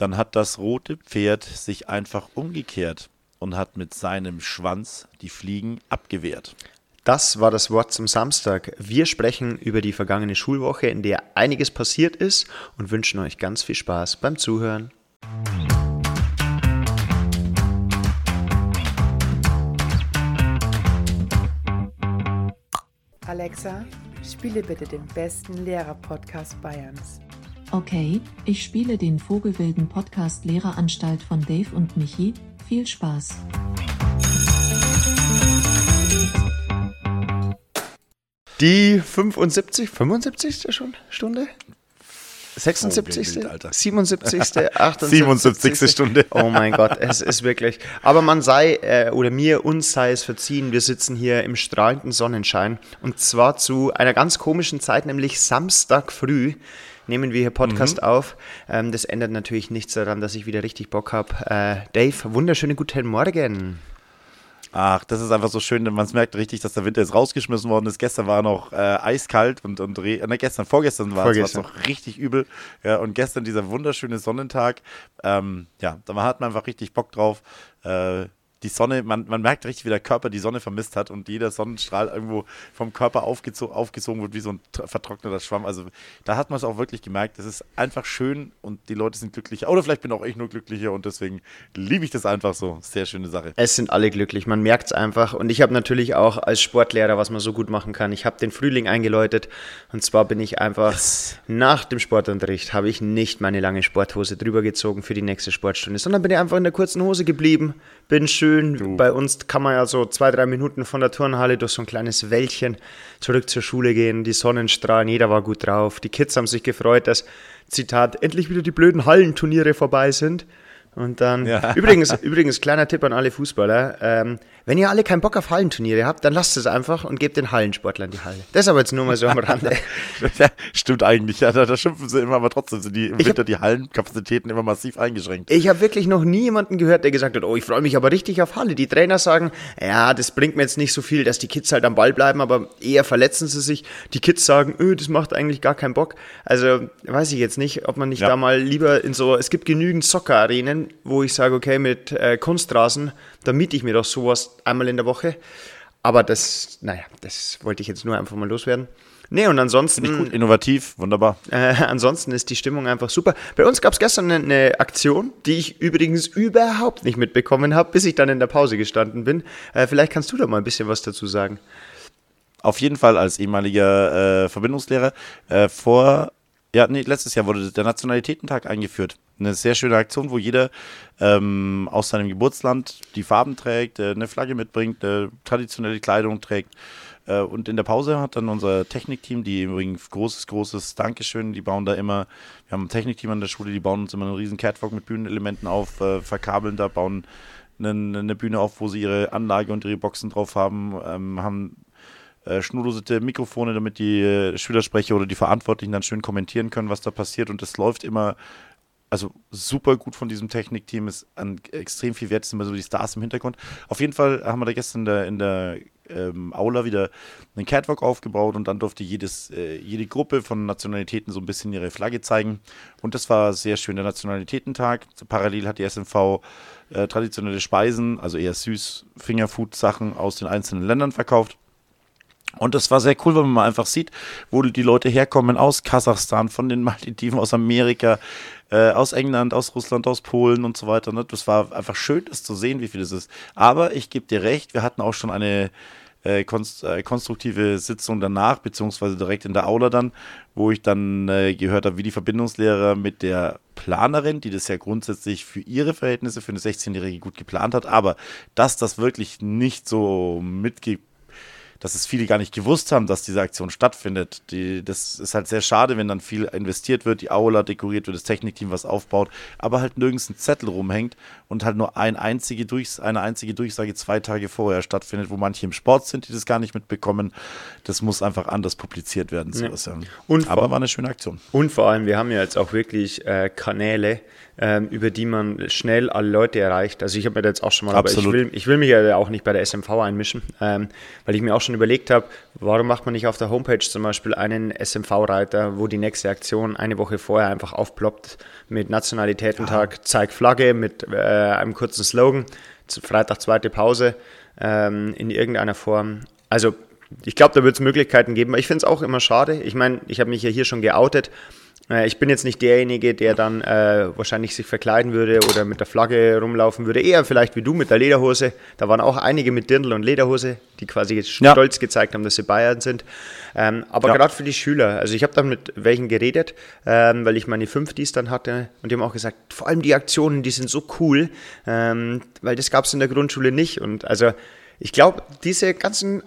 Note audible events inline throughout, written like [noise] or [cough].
dann hat das rote Pferd sich einfach umgekehrt und hat mit seinem Schwanz die Fliegen abgewehrt. Das war das Wort zum Samstag. Wir sprechen über die vergangene Schulwoche, in der einiges passiert ist und wünschen euch ganz viel Spaß beim Zuhören. Alexa, spiele bitte den besten Lehrer-Podcast Bayerns. Okay, ich spiele den Vogelwilden Podcast Lehreranstalt von Dave und Michi. Viel Spaß. Die 75, 75. schon Stunde? 76. Vogelwild, Alter. 77. 78. 77. Stunde. Oh mein Gott, es ist wirklich. Aber man sei, äh, oder mir, uns sei es verziehen, wir sitzen hier im strahlenden Sonnenschein. Und zwar zu einer ganz komischen Zeit, nämlich Samstag früh nehmen wir hier Podcast auf. Ähm, das ändert natürlich nichts daran, dass ich wieder richtig Bock habe. Äh, Dave, wunderschönen guten Morgen. Ach, das ist einfach so schön, denn man merkt richtig, dass der Winter jetzt rausgeschmissen worden ist. Gestern war noch äh, eiskalt und, und re- ne, gestern, vorgestern war es noch richtig übel. Ja, und gestern dieser wunderschöne Sonnentag. Ähm, ja, da hat man einfach richtig Bock drauf. Äh, die Sonne, man, man merkt richtig, wie der Körper die Sonne vermisst hat und jeder Sonnenstrahl irgendwo vom Körper aufgezo aufgezogen wird, wie so ein vertrockneter Schwamm. Also da hat man es auch wirklich gemerkt. Es ist einfach schön und die Leute sind glücklicher. Oder vielleicht bin auch ich nur glücklicher und deswegen liebe ich das einfach so. Sehr schöne Sache. Es sind alle glücklich, man merkt es einfach. Und ich habe natürlich auch als Sportlehrer, was man so gut machen kann, ich habe den Frühling eingeläutet. Und zwar bin ich einfach nach dem Sportunterricht, habe ich nicht meine lange Sporthose drüber gezogen für die nächste Sportstunde, sondern bin ich einfach in der kurzen Hose geblieben. Bin schön. Bei uns kann man ja so zwei, drei Minuten von der Turnhalle durch so ein kleines Wäldchen zurück zur Schule gehen. Die Sonnenstrahlen, jeder war gut drauf. Die Kids haben sich gefreut, dass, Zitat, endlich wieder die blöden Hallenturniere vorbei sind. Und dann, Ja. [laughs] übrigens, übrigens, kleiner Tipp an alle Fußballer, ähm, wenn ihr alle keinen Bock auf Hallenturniere habt, dann lasst es einfach und gebt den Hallensportlern die Halle. Das aber jetzt nur mal so am Rande. [laughs] Ja, stimmt eigentlich, ja, da, da schimpfen sie immer, aber trotzdem sind die im Winter die Hallenkapazitäten immer massiv eingeschränkt. Ich habe wirklich noch nie jemanden gehört, der gesagt hat, oh, ich freue mich aber richtig auf Halle. Die Trainer sagen, ja, das bringt mir jetzt nicht so viel, dass die Kids halt am Ball bleiben, aber eher verletzen sie sich. Die Kids sagen, öh, das macht eigentlich gar keinen Bock. Also weiß ich jetzt nicht, ob man nicht Ja. da mal lieber in so, es gibt genügend Soccer-Arenen, wo ich sage, okay, mit äh, Kunstrasen, da miete ich mir doch sowas einmal in der Woche. Aber das, naja, das wollte ich jetzt nur einfach mal loswerden. Nee, und ansonsten. Finde ich gut, innovativ, wunderbar. [laughs] Äh, ansonsten ist die Stimmung einfach super. Bei uns gab es gestern eine, eine Aktion, die ich übrigens überhaupt nicht mitbekommen habe, bis ich dann in der Pause gestanden bin. Äh, vielleicht kannst du da mal ein bisschen was dazu sagen. Auf jeden Fall als ehemaliger äh, Verbindungslehrer. Äh, vor, ja, nee, letztes Jahr wurde der Nationalitätentag eingeführt. Eine sehr schöne Aktion, wo jeder ähm, aus seinem Geburtsland die Farben trägt, äh, eine Flagge mitbringt, äh, traditionelle Kleidung trägt. Äh, und in der Pause hat dann unser Technikteam, die übrigens großes, großes Dankeschön, die bauen da immer, wir haben ein Technikteam an der Schule, die bauen uns immer einen riesen Catwalk mit Bühnenelementen auf, äh, verkabeln da, bauen eine, eine Bühne auf, wo sie ihre Anlage und ihre Boxen drauf haben, ähm, haben äh, schnurlose Mikrofone, damit die äh, Schülersprecher oder die Verantwortlichen dann schön kommentieren können, was da passiert. Und das läuft immer, also super gut von diesem Technikteam, ist an extrem viel wert, es sind immer so die Stars im Hintergrund. Auf jeden Fall haben wir da gestern in der, in der ähm, Aula wieder einen Catwalk aufgebaut und dann durfte jedes, äh, jede Gruppe von Nationalitäten so ein bisschen ihre Flagge zeigen. Und das war sehr schön, der Nationalitätentag. Parallel hat die SMV äh, traditionelle Speisen, also eher süß Fingerfood-Sachen aus den einzelnen Ländern verkauft. Und das war sehr cool, weil man mal einfach sieht, wo die Leute herkommen aus Kasachstan, von den Malediven, aus Amerika, äh, aus England, aus Russland, aus Polen und so weiter. Ne? Das war einfach schön, das zu sehen, wie viel das ist. Aber ich gebe dir recht, wir hatten auch schon eine äh, konst äh, konstruktive Sitzung danach, beziehungsweise direkt in der Aula dann, wo ich dann äh, gehört habe, wie die Verbindungslehrer mit der Planerin, die das ja grundsätzlich für ihre Verhältnisse, für eine 16-Jährige gut geplant hat, aber dass das wirklich nicht so mitgibt, dass es viele gar nicht gewusst haben, dass diese Aktion stattfindet. Die, das ist halt sehr schade, wenn dann viel investiert wird, die Aula dekoriert wird, das Technikteam was aufbaut, aber halt nirgends ein Zettel rumhängt und halt nur ein einzige Durchs eine einzige Durchsage zwei Tage vorher stattfindet, wo manche im Sport sind, die das gar nicht mitbekommen. Das muss einfach anders publiziert werden. Ja. Aber war eine schöne Aktion. Und vor allem, wir haben ja jetzt auch wirklich äh, Kanäle, ähm, über die man schnell alle Leute erreicht. Also ich habe mir da jetzt auch schon mal, Absolut. aber ich will, ich will mich ja auch nicht bei der SMV einmischen, ähm, weil ich mir auch schon überlegt habe, warum macht man nicht auf der Homepage zum Beispiel einen SMV-Reiter, wo die nächste Aktion eine Woche vorher einfach aufploppt mit Nationalitätentag, ja. zeig Flagge, mit äh, einem kurzen Slogan, Freitag zweite Pause ähm, in irgendeiner Form. Also ich glaube, da wird es Möglichkeiten geben. Ich finde es auch immer schade. Ich meine, ich habe mich ja hier schon geoutet. Äh, ich bin jetzt nicht derjenige, der dann äh, wahrscheinlich sich verkleiden würde oder mit der Flagge rumlaufen würde. Eher vielleicht wie du mit der Lederhose. Da waren auch einige mit Dirndl und Lederhose, die quasi ja. stolz gezeigt haben, dass sie Bayern sind. Ähm, aber ja. gerade für die Schüler, also ich habe dann mit welchen geredet, ähm, weil ich meine fünf Dies dann hatte und die haben auch gesagt, vor allem die Aktionen, die sind so cool, ähm, weil das gab es in der Grundschule nicht. Und also ich glaube, diese ganzen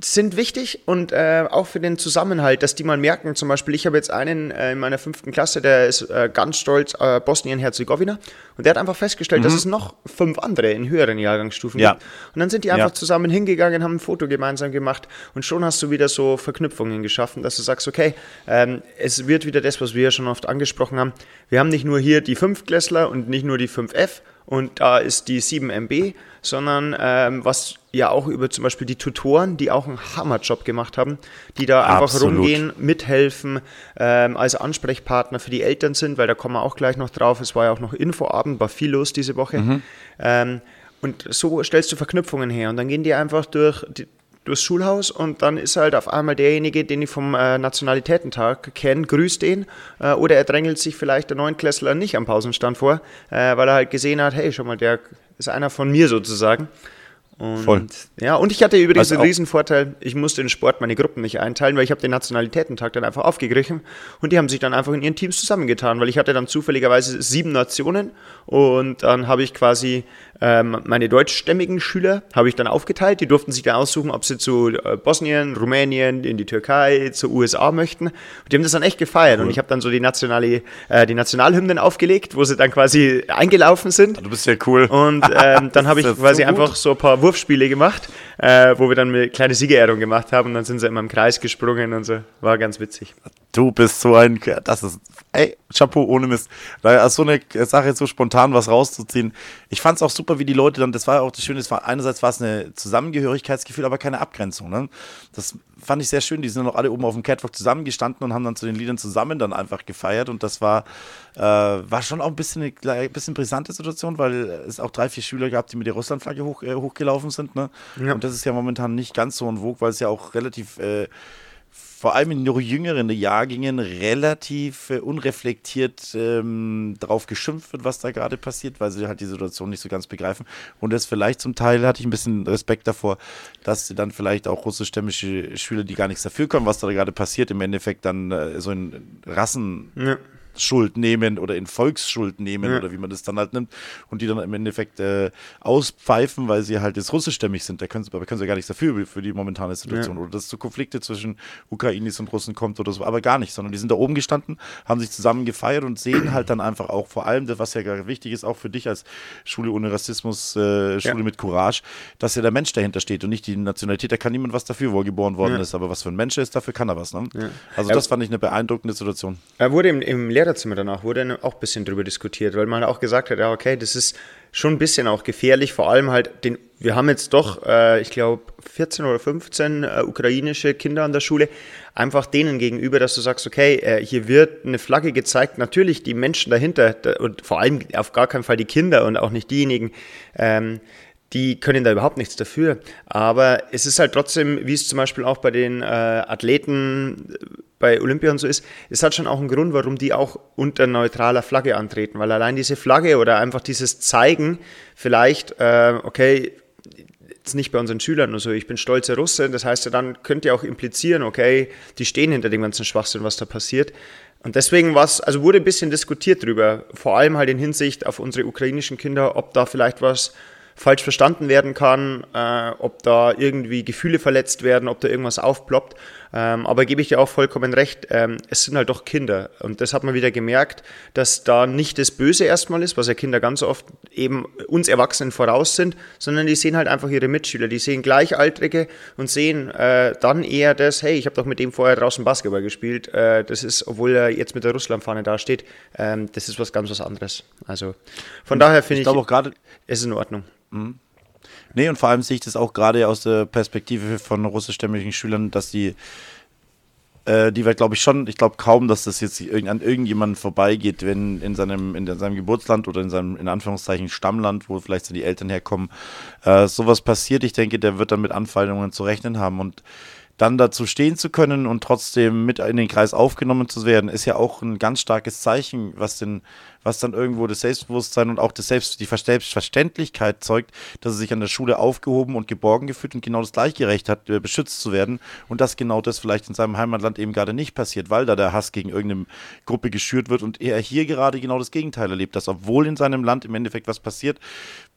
sind wichtig und äh, auch für den Zusammenhalt, dass die mal merken, zum Beispiel, ich habe jetzt einen äh, in meiner fünften Klasse, der ist äh, ganz stolz äh, Bosnien-Herzegowina und der hat einfach festgestellt, mhm. dass es noch fünf andere in höheren Jahrgangsstufen ja. gibt. Und dann sind die einfach ja. zusammen hingegangen, haben ein Foto gemeinsam gemacht und schon hast du wieder so Verknüpfungen geschaffen, dass du sagst, okay, ähm, es wird wieder das, was wir ja schon oft angesprochen haben. Wir haben nicht nur hier die Fünftklässler und nicht nur die 5F und da ist die 7MB, sondern ähm, was ja auch über zum Beispiel die Tutoren, die auch einen Hammerjob gemacht haben, die da einfach Absolut. rumgehen, mithelfen, ähm, als Ansprechpartner für die Eltern sind, weil da kommen wir auch gleich noch drauf. Es war ja auch noch Infoabend, war viel los diese Woche. Mhm. Ähm, und so stellst du Verknüpfungen her und dann gehen die einfach durch, die, durchs Schulhaus und dann ist halt auf einmal derjenige, den ich vom äh, Nationalitätentag kenne, grüßt den äh, oder er drängelt sich vielleicht der Neunklässler nicht am Pausenstand vor, äh, weil er halt gesehen hat, hey, schau mal, der ist einer von mir sozusagen. Und, Voll. Ja, und ich hatte übrigens also den riesen Vorteil, ich musste den Sport meine Gruppen nicht einteilen, weil ich habe den Nationalitätentag dann einfach aufgegriffen und die haben sich dann einfach in ihren Teams zusammengetan, weil ich hatte dann zufälligerweise sieben Nationen und dann habe ich quasi ähm, meine deutschstämmigen Schüler habe ich dann aufgeteilt. Die durften sich dann aussuchen, ob sie zu äh, Bosnien, Rumänien, in die Türkei, zu USA möchten. Und die haben das dann echt gefeiert. Cool. Und ich habe dann so die, nationale, äh, die Nationalhymnen aufgelegt, wo sie dann quasi eingelaufen sind. Du bist ja cool. Und [laughs] ähm, dann habe ich quasi so einfach so ein paar Wurfspiele gemacht, äh, wo wir dann eine kleine Siegerehrung gemacht haben. Und dann sind sie immer im Kreis gesprungen und so. War ganz witzig. Du bist so ein, das ist, ey, Chapeau ohne Mist. Da so eine Sache jetzt so spontan was rauszuziehen. Ich fand es auch super, wie die Leute dann, das war ja auch das Schöne, es war, einerseits war es eine Zusammengehörigkeitsgefühl, aber keine Abgrenzung. Ne? Das fand ich sehr schön. Die sind dann auch alle oben auf dem Catwalk zusammengestanden und haben dann zu den Liedern zusammen dann einfach gefeiert. Und das war, äh, war schon auch ein bisschen eine ein bisschen brisante Situation, weil es auch drei, vier Schüler gab, die mit der Russlandflagge hoch, äh, hochgelaufen sind. Ne? Ja. Und das ist ja momentan nicht ganz so ein Vogue, weil es ja auch relativ äh, vor allem in jüngeren Jahrgängen relativ äh, unreflektiert ähm, darauf geschimpft wird, was da gerade passiert, weil sie halt die Situation nicht so ganz begreifen. Und das vielleicht zum Teil hatte ich ein bisschen Respekt davor, dass sie dann vielleicht auch russischstämmige Schüler, die gar nichts dafür können, was da gerade passiert, im Endeffekt dann äh, so in Rassen. Ja Schuld nehmen oder in Volksschuld nehmen ja. oder wie man das dann halt nimmt und die dann im Endeffekt äh, auspfeifen, weil sie halt jetzt russischstämmig sind. Da können sie, aber können sie gar nichts dafür für die momentane Situation ja. oder dass es zu Konflikte zwischen Ukrainis und Russen kommt oder so, aber gar nicht, sondern die sind da oben gestanden, haben sich zusammen gefeiert und sehen halt dann einfach auch vor allem, das, was ja wichtig ist, auch für dich als Schule ohne Rassismus, äh, Schule mit Courage, dass ja der Mensch dahinter steht und nicht die Nationalität. Da kann niemand was dafür, wo er geboren worden ist, aber was für ein Mensch ist, dafür kann er was. Ne? Also das fand ich eine beeindruckende Situation. Er wurde im, im Lehrer Lehrerzimmer danach wurde auch ein bisschen drüber diskutiert, weil man auch gesagt hat, ja, okay, das ist schon ein bisschen auch gefährlich, vor allem halt den, wir haben jetzt doch, äh, ich glaube, 14 oder 15 äh, ukrainische Kinder an der Schule, einfach denen gegenüber, dass du sagst, okay, äh, hier wird eine Flagge gezeigt, natürlich die Menschen dahinter da, und vor allem auf gar keinen Fall die Kinder und auch nicht diejenigen, ähm, die können da überhaupt nichts dafür. Aber es ist halt trotzdem, wie es zum Beispiel auch bei den äh, Athleten bei Olympia und so ist, es hat schon auch einen Grund, warum die auch unter neutraler Flagge antreten, weil allein diese Flagge oder einfach dieses Zeigen vielleicht, äh, okay, jetzt nicht bei unseren Schülern nur so, ich bin stolzer Russe, das heißt ja dann könnt ihr auch implizieren, okay, die stehen hinter dem ganzen Schwachsinn, was da passiert. Und deswegen war es, also wurde ein bisschen diskutiert drüber, vor allem halt in Hinsicht auf unsere ukrainischen Kinder, ob da vielleicht was falsch verstanden werden kann, äh, ob da irgendwie Gefühle verletzt werden, ob da irgendwas aufploppt. Ähm, aber gebe ich dir auch vollkommen recht, ähm, es sind halt doch Kinder. Und das hat man wieder gemerkt, dass da nicht das Böse erstmal ist, was ja Kinder ganz oft eben uns Erwachsenen voraus sind, sondern die sehen halt einfach ihre Mitschüler, die sehen Gleichaltrige und sehen äh, dann eher das, hey, ich habe doch mit dem vorher draußen Basketball gespielt. Äh, das ist, obwohl er jetzt mit der Russlandfahne da steht, ähm, das ist was ganz was anderes. Also von daher finde ich, ich auch gerade, es ist in Ordnung. Nee, und vor allem sehe ich das auch gerade aus der Perspektive von russischstämmigen Schülern, dass die, äh, die wird, glaube ich, schon, ich glaube kaum, dass das jetzt an irgendjemanden vorbeigeht, wenn in seinem, in seinem Geburtsland oder in seinem, in Anführungszeichen, Stammland, wo vielleicht so die Eltern herkommen, äh, sowas passiert. Ich denke, der wird dann mit Anfeindungen zu rechnen haben und dann dazu stehen zu können und trotzdem mit in den Kreis aufgenommen zu werden, ist ja auch ein ganz starkes Zeichen, was den, was dann irgendwo das Selbstbewusstsein und auch das Selbst, die Selbstverständlichkeit zeugt, dass er sich an der Schule aufgehoben und geborgen gefühlt und genau das gleiche Recht hat, äh, beschützt zu werden. Und dass genau das vielleicht in seinem Heimatland eben gerade nicht passiert, weil da der Hass gegen irgendeine Gruppe geschürt wird und er hier gerade genau das Gegenteil erlebt, dass obwohl in seinem Land im Endeffekt was passiert,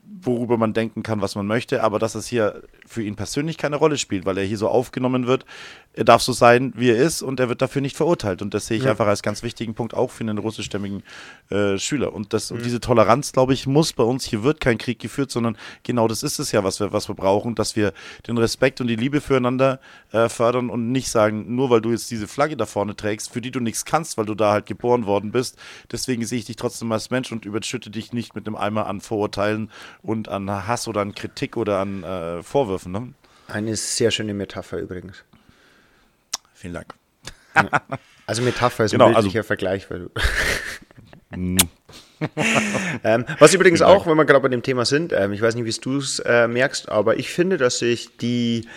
worüber man denken kann, was man möchte, aber dass es hier für ihn persönlich keine Rolle spielt, weil er hier so aufgenommen wird. Er darf so sein, wie er ist und er wird dafür nicht verurteilt. Und das sehe ich Ja. einfach als ganz wichtigen Punkt auch für einen russischstämmigen äh, Schüler. Und, das, und diese Toleranz, glaube ich, muss bei uns, hier wird kein Krieg geführt, sondern genau das ist es ja, was wir, was wir brauchen, dass wir den Respekt und die Liebe füreinander äh, fördern und nicht sagen, nur weil du jetzt diese Flagge da vorne trägst, für die du nichts kannst, weil du da halt geboren worden bist, deswegen sehe ich dich trotzdem als Mensch und überschütte dich nicht mit einem Eimer an Vorurteilen und an Hass oder an Kritik oder an äh, Vorwürfen. Ne? Eine sehr schöne Metapher übrigens. Vielen Dank. Also Metapher ist Genau, ein also- bildlicher Vergleich, weil du. [laughs] [laughs] ähm, was übrigens Dank. auch, wenn wir gerade bei dem Thema sind, ähm, ich weiß nicht, wie du es äh, merkst, aber ich finde, dass sich die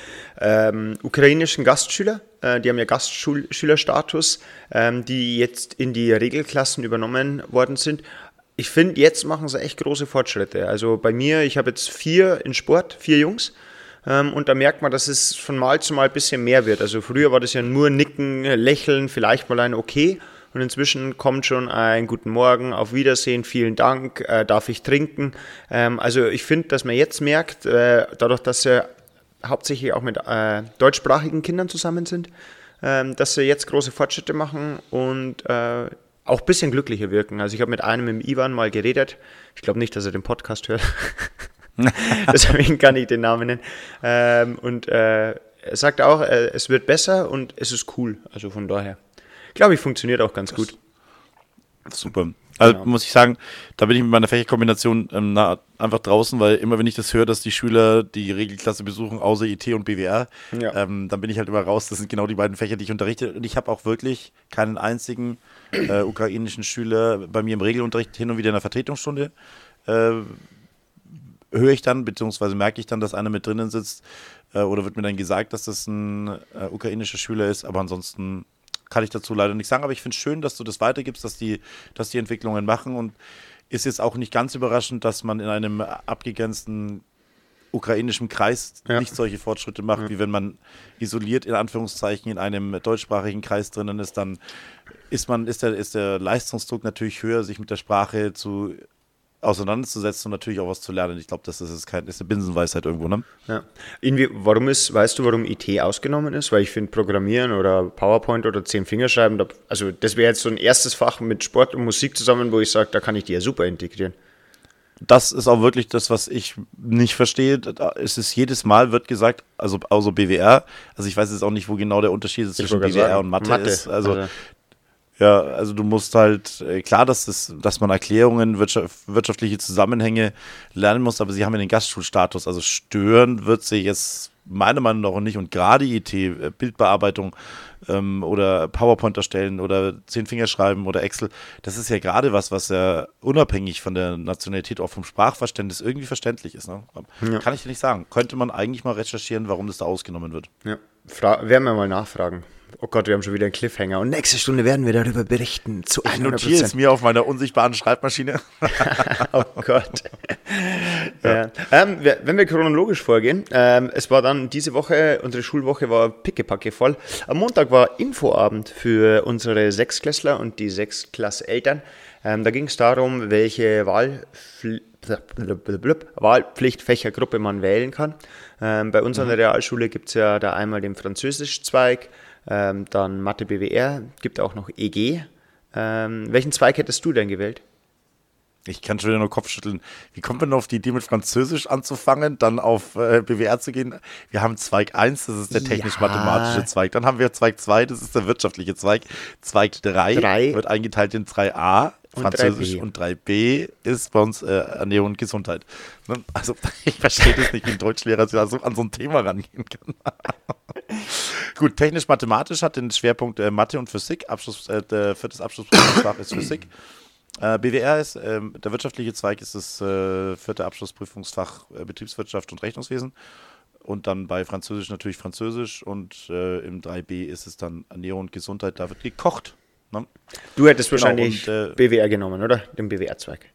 ähm, ukrainischen Gastschüler, äh, die haben ja Gastschülerstatus, ähm, die jetzt in die Regelklassen übernommen worden sind, ich finde, jetzt machen sie echt große Fortschritte. Also bei mir, ich habe jetzt vier in Sport, vier Jungs. Ähm, und da merkt man, dass es von Mal zu Mal ein bisschen mehr wird. Also früher war das ja nur Nicken, Lächeln, vielleicht mal ein Okay. Und inzwischen kommt schon ein Guten Morgen, auf Wiedersehen, vielen Dank, äh, darf ich trinken. Ähm, also ich finde, dass man jetzt merkt, äh, dadurch, dass sie hauptsächlich auch mit äh, deutschsprachigen Kindern zusammen sind, ähm, dass sie jetzt große Fortschritte machen und äh, auch ein bisschen glücklicher wirken. Also ich habe mit einem, dem Ivan, mal geredet. Ich glaube nicht, dass er den Podcast hört. [laughs] [laughs] Deswegen kann ich den Namen nennen. Ähm, und äh, er sagt auch, äh, es wird besser und es ist cool. Also von daher. Glaube ich, funktioniert auch ganz gut. Super. Also Genau. muss ich sagen, da bin ich mit meiner Fächerkombination ähm, na, einfach draußen, weil immer wenn ich das höre, dass die Schüler die Regelklasse besuchen, außer IT und BWR, Ja. ähm, dann bin ich halt immer raus. Das sind genau die beiden Fächer, die ich unterrichte. Und ich habe auch wirklich keinen einzigen äh, ukrainischen Schüler bei mir im Regelunterricht hin und wieder in der Vertretungsstunde. Äh, höre ich dann, beziehungsweise merke ich dann, dass einer mit drinnen sitzt äh, oder wird mir dann gesagt, dass das ein äh, ukrainischer Schüler ist, aber ansonsten kann ich dazu leider nichts sagen, aber ich finde es schön, dass du das weitergibst, dass die, dass die Entwicklungen machen und ist jetzt auch nicht ganz überraschend, dass man in einem abgegrenzten ukrainischen Kreis Ja. nicht solche Fortschritte macht, wie wenn man isoliert in Anführungszeichen in einem deutschsprachigen Kreis drinnen ist, dann ist man, ist der, ist der Leistungsdruck natürlich höher, sich mit der Sprache zu auseinanderzusetzen und natürlich auch was zu lernen. Ich glaube, das ist, ist, eine Binsenweisheit irgendwo, ne? Ja. Inwie warum ist, weißt du, warum IT ausgenommen ist? Weil ich finde, Programmieren oder PowerPoint oder zehn Fingerschreiben, da, also das wäre jetzt so ein erstes Fach mit Sport und Musik zusammen, wo ich sage, da kann ich die ja super integrieren. Das ist auch wirklich das, was ich nicht verstehe. Es ist jedes Mal wird gesagt, also also BWR, also ich weiß jetzt auch nicht, wo genau der Unterschied ist zwischen BWR gerade und Mathe, Mathe, ist. Also, also- ja, also du musst halt äh, klar, dass das, dass man Erklärungen, wirtschaft, wirtschaftliche Zusammenhänge lernen muss, aber sie haben ja den Gastschulstatus. Also stören wird sie jetzt meiner Meinung nach nicht und gerade IT, äh, Bildbearbeitung ähm, oder PowerPoint erstellen oder zehn Finger schreiben oder Excel, das ist ja gerade was, was ja unabhängig von der Nationalität, auch vom Sprachverständnis irgendwie verständlich ist. Ne? Kann ich dir nicht sagen. Könnte man eigentlich mal recherchieren, warum das da ausgenommen wird. Ja. Fra werden wir mal nachfragen. Oh Gott, wir haben schon wieder einen Cliffhanger. Und nächste Stunde werden wir darüber berichten. Zu Ich notiere es mir auf meiner unsichtbaren Schreibmaschine. [laughs] Oh Gott. ja. Ähm, wenn wir chronologisch vorgehen, ähm, es war dann diese Woche, unsere Schulwoche war pickepacke voll. Am Montag war Infoabend für unsere Sechsklässler und die Sechsklasseltern. Ähm, da ging es darum, welche Wahlfl Wahlpflichtfächergruppe man wählen kann. Ähm, bei uns an der Realschule gibt es ja da einmal den Französischzweig, ähm, dann Mathe BWR, gibt auch noch EG. Ähm, welchen Zweig hättest du denn gewählt? Ich kann schon wieder nur Kopfschütteln. Wie kommt man auf die Idee, mit Französisch anzufangen, dann auf äh, BWR zu gehen? Wir haben Zweig 1, das ist der technisch-mathematische Ja. Zweig. Dann haben wir Zweig 2, das ist der wirtschaftliche Zweig. Zweig 3 Drei. wird eingeteilt in 3a, Und Französisch 3b. und 3b ist bei uns äh, Ernährung und Gesundheit. Ne? Also [laughs] ich verstehe das nicht, wie ein Deutschlehrer so an so ein Thema rangehen kann. [laughs] Gut, technisch-mathematisch hat den Schwerpunkt äh, Mathe und Physik. Abschluss, äh, der viertes Abschlussprüfungsfach ist Physik. Äh, BWR ist, ähm, der wirtschaftliche Zweig ist das äh, vierte Abschlussprüfungsfach äh, Betriebswirtschaft und Rechnungswesen. Und dann bei Französisch natürlich Französisch und äh, im 3b ist es dann Ernährung und Gesundheit, da wird gekocht. Ne? Du hättest Genau, wahrscheinlich und, äh, BWR genommen, oder? Den BWR-Zweig.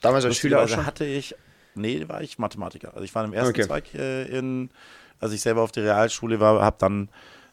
Damals als Schüler auch schon? hatte ich, nee, war ich Mathematiker. Also ich war im ersten Okay. Zweig äh, in, als ich selber auf der Realschule war, habe dann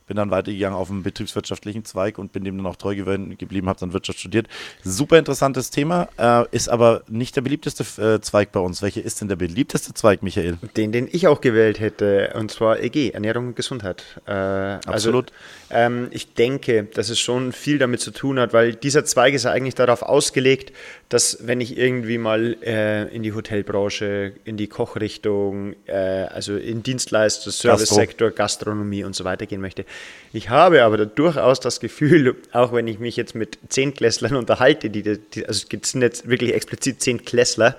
bin dann weitergegangen auf dem betriebswirtschaftlichen Zweig und bin dem dann auch treu geblieben, habe dann Wirtschaft studiert. Super interessantes Thema, äh, ist aber nicht der beliebteste äh, Zweig bei uns. Welcher ist denn der beliebteste Zweig, Michael? Den, den ich auch gewählt hätte, und zwar EG, Ernährung und Gesundheit. Äh, Absolut. Also, ähm, ich denke, dass es schon viel damit zu tun hat, weil dieser Zweig ist ja eigentlich darauf ausgelegt, dass wenn ich irgendwie mal äh, in die Hotelbranche, in die Kochrichtung, äh, also in Dienstleister, Servicesektor, Gastronomie und so weiter gehen möchte. Ich habe aber da durchaus das Gefühl, auch wenn ich mich jetzt mit Zehntklässlern unterhalte, die, die also es sind jetzt wirklich explizit Zehntklässler,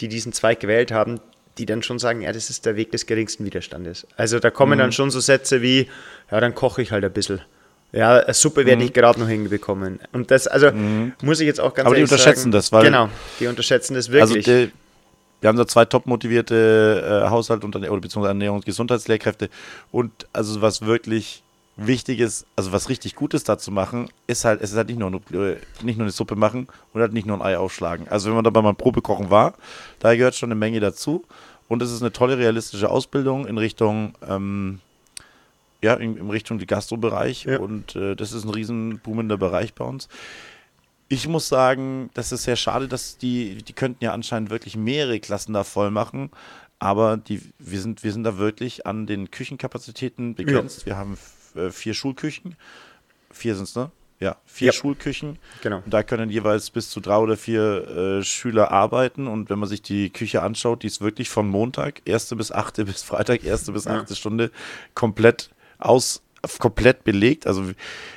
die diesen Zweig gewählt haben, die dann schon sagen, ja, das ist der Weg des geringsten Widerstandes. Also da kommen Mhm. dann schon so Sätze wie, ja, dann koche ich halt ein bisschen. Ja, Suppe Mhm. werde ich gerade noch hinbekommen. Und das, also muss ich jetzt auch ganz Aber die unterschätzen sagen, das, weil- Genau, die unterschätzen das Also wirklich. der, wir haben da zwei top motivierte äh, Haushalt- und, oder beziehungsweise Ernährungs- und Gesundheitslehrkräfte. Und also was wirklich wichtig ist, also was richtig Gutes da zu machen, ist halt, es ist halt nicht nur, eine- nicht nur eine Suppe machen und halt nicht nur ein Ei aufschlagen. Also wenn man dabei mal Probekochen war, da gehört schon eine Menge dazu. Und es ist eine tolle realistische Ausbildung in Richtung, ähm, ja, in, in Richtung die Gastrobereich. Ja. Und äh, das ist ein riesen boomender Bereich bei uns. Ich muss sagen, das ist sehr schade, dass die, die könnten ja anscheinend wirklich mehrere Klassen da voll machen, aber die, wir, sind, wir sind da wirklich an den Küchenkapazitäten begrenzt. Wir haben äh, vier Schulküchen, vier sind es, ne? Ja, vier Ja. Schulküchen. Genau. Da können jeweils bis zu drei oder vier äh, Schüler arbeiten. Und wenn man sich die Küche anschaut, die ist wirklich von Montag, erste bis achte [laughs] bis Freitag, erste bis achte Stunde komplett aus, komplett belegt. Also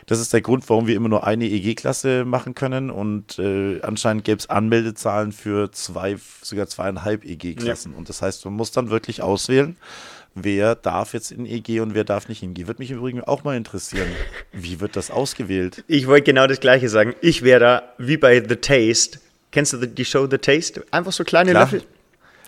das ist der Grund, warum wir immer nur eine EG-Klasse machen können. Und äh, anscheinend gäbe es Anmeldezahlen für zwei, sogar zweieinhalb EG-Klassen. Und das heißt, man muss dann wirklich auswählen, wer darf jetzt in EG und wer darf nicht in EG. Würde mich im Übrigen auch mal interessieren. [laughs] Wie wird das ausgewählt? Ich wollte genau das Gleiche sagen. Ich wäre da wie bei The Taste. Kennst du die- die Show The Taste? Einfach so kleine Klar. Löffel.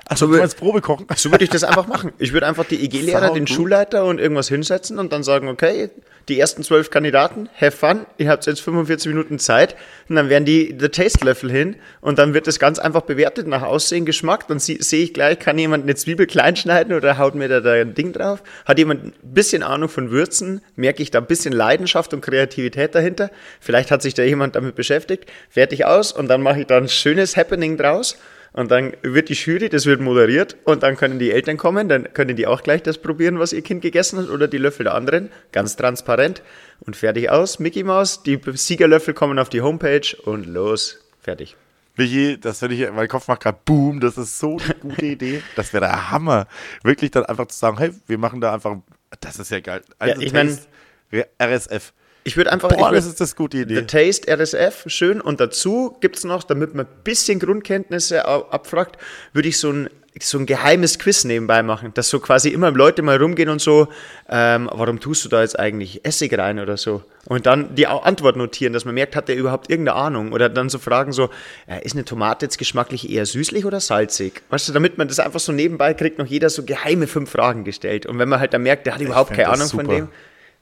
Also, du meinst Probekochen? So würde ich das einfach machen. Ich würde einfach die EG-Lehrer, Sau den gut. Schulleiter und irgendwas hinsetzen und dann sagen, okay, die ersten zwölf Kandidaten, have fun, ihr habt jetzt 45 Minuten Zeit und dann werden die The Taste-Löffel hin und dann wird das ganz einfach bewertet nach Aussehen, Geschmack. Dann sie- sehe ich gleich, kann jemand eine Zwiebel klein schneiden oder haut mir da, da ein Ding drauf? Hat jemand ein bisschen Ahnung von Würzen? Merke ich da ein bisschen Leidenschaft und Kreativität dahinter? Vielleicht hat sich da jemand damit beschäftigt. Fertig aus und dann mache ich da ein schönes Happening draus. Und dann wird die Jury, das wird moderiert und dann können die Eltern kommen, dann können die auch gleich das probieren, was ihr Kind gegessen hat oder die Löffel der anderen. Ganz transparent und fertig aus. Mickey Mouse, die Siegerlöffel kommen auf die Homepage und los, fertig. Michi, das finde ich, mein Kopf macht gerade Boom, das ist so eine gute Idee. Das wäre der Hammer. Wirklich dann einfach zu sagen, hey, wir machen da einfach, das ist ja geil. Also ich mein- Taste, RSF. Ich würde einfach. Boah, würd, das ist das gute The Idee. Taste RSF, schön. Und dazu gibt es noch, damit man ein bisschen Grundkenntnisse abfragt, würde ich so ein, so ein geheimes Quiz nebenbei machen, dass so quasi immer Leute mal rumgehen und so, ähm, warum tust du da jetzt eigentlich Essig rein oder so? Und dann die Antwort notieren, dass man merkt, hat der überhaupt irgendeine Ahnung? Oder dann so fragen so, äh, ist eine Tomate jetzt geschmacklich eher süßlich oder salzig? Weißt du, damit man das einfach so nebenbei kriegt, noch jeder so geheime fünf Fragen gestellt. Und wenn man halt dann merkt, der hat überhaupt keine Ahnung von super. dem,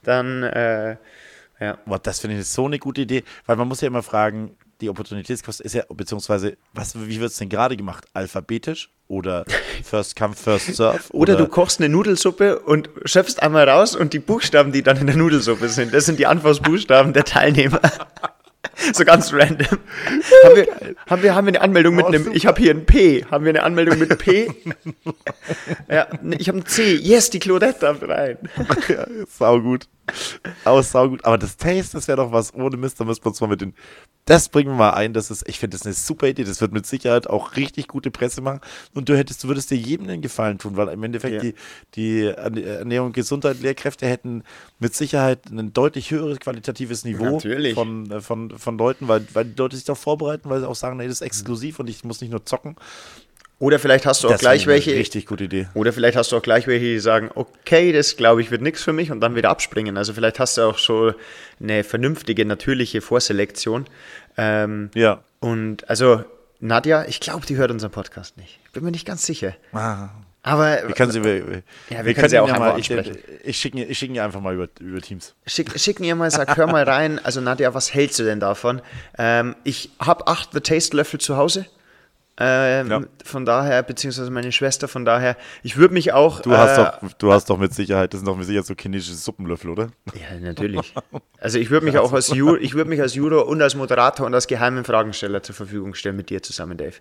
dann, äh, ja. Boah, das finde ich so eine gute Idee, weil man muss ja immer fragen, die Opportunitätskosten ist ja, beziehungsweise, was, wie wird es denn gerade gemacht? Alphabetisch oder [laughs] First Come, First Serve? Oder, du kochst eine Nudelsuppe und schöpfst einmal raus und die Buchstaben, die dann in der Nudelsuppe sind, das sind die Anfangsbuchstaben der Teilnehmer. [laughs] So ganz random. Haben wir, haben wir, haben wir eine Anmeldung mit Oh, einem, ich habe hier ein P. Haben wir eine Anmeldung mit P? [laughs] ja, ne, ich habe ein C. Yes, die Claudette darf rein. ja, sau gut. [laughs] Aber saugut. Aber das Taste, das wäre doch was ohne Mist. Da müssen wir uns mal mit den. Das bringen wir mal ein. Das ist, ich finde das eine super Idee. Das wird mit Sicherheit auch richtig gute Presse machen. Und du hättest, du würdest dir jedem den Gefallen tun, weil im Endeffekt Ja. die, die Ernährung und Gesundheit, Lehrkräfte hätten mit Sicherheit ein deutlich höheres qualitatives Niveau Natürlich. von, äh, von, von Leuten, weil, weil die Leute sich darauf vorbereiten, weil sie auch sagen, nee, das ist exklusiv und ich muss nicht nur zocken. Oder vielleicht hast du auch Das gleich welche. Richtig gute Idee. Oder vielleicht hast du auch gleich welche, die sagen, okay, das glaube ich wird nichts für mich und dann wieder abspringen. Also vielleicht hast du auch so eine vernünftige, natürliche Vorselektion. Ähm, Ja. und also Nadja, ich glaube, die hört unseren Podcast nicht. Ich bin mir nicht ganz sicher. Ah. Aber Wir können sie, wir, Ja, wir können sie auch einfach mal, ich, ansprechen. ich schicke ihn, ich schick ihn einfach mal über, über Teams. Schick, schicken ihr mal, sag, hör mal rein. Also Nadja, was hältst du denn davon? Ähm, ich habe acht The Taste Löffel zu Hause. Ähm, Ja. Von daher, beziehungsweise meine Schwester, von daher, ich würde mich auch. Du hast, äh, doch, du hast doch mit Sicherheit, das sind doch mit Sicherheit so chinesische Suppenlöffel, oder? Ja, natürlich. [laughs] Also ich würde mich auch als Ju ich würde mich als Judo und als Moderator und als geheimen Fragensteller zur Verfügung stellen mit dir zusammen, Dave.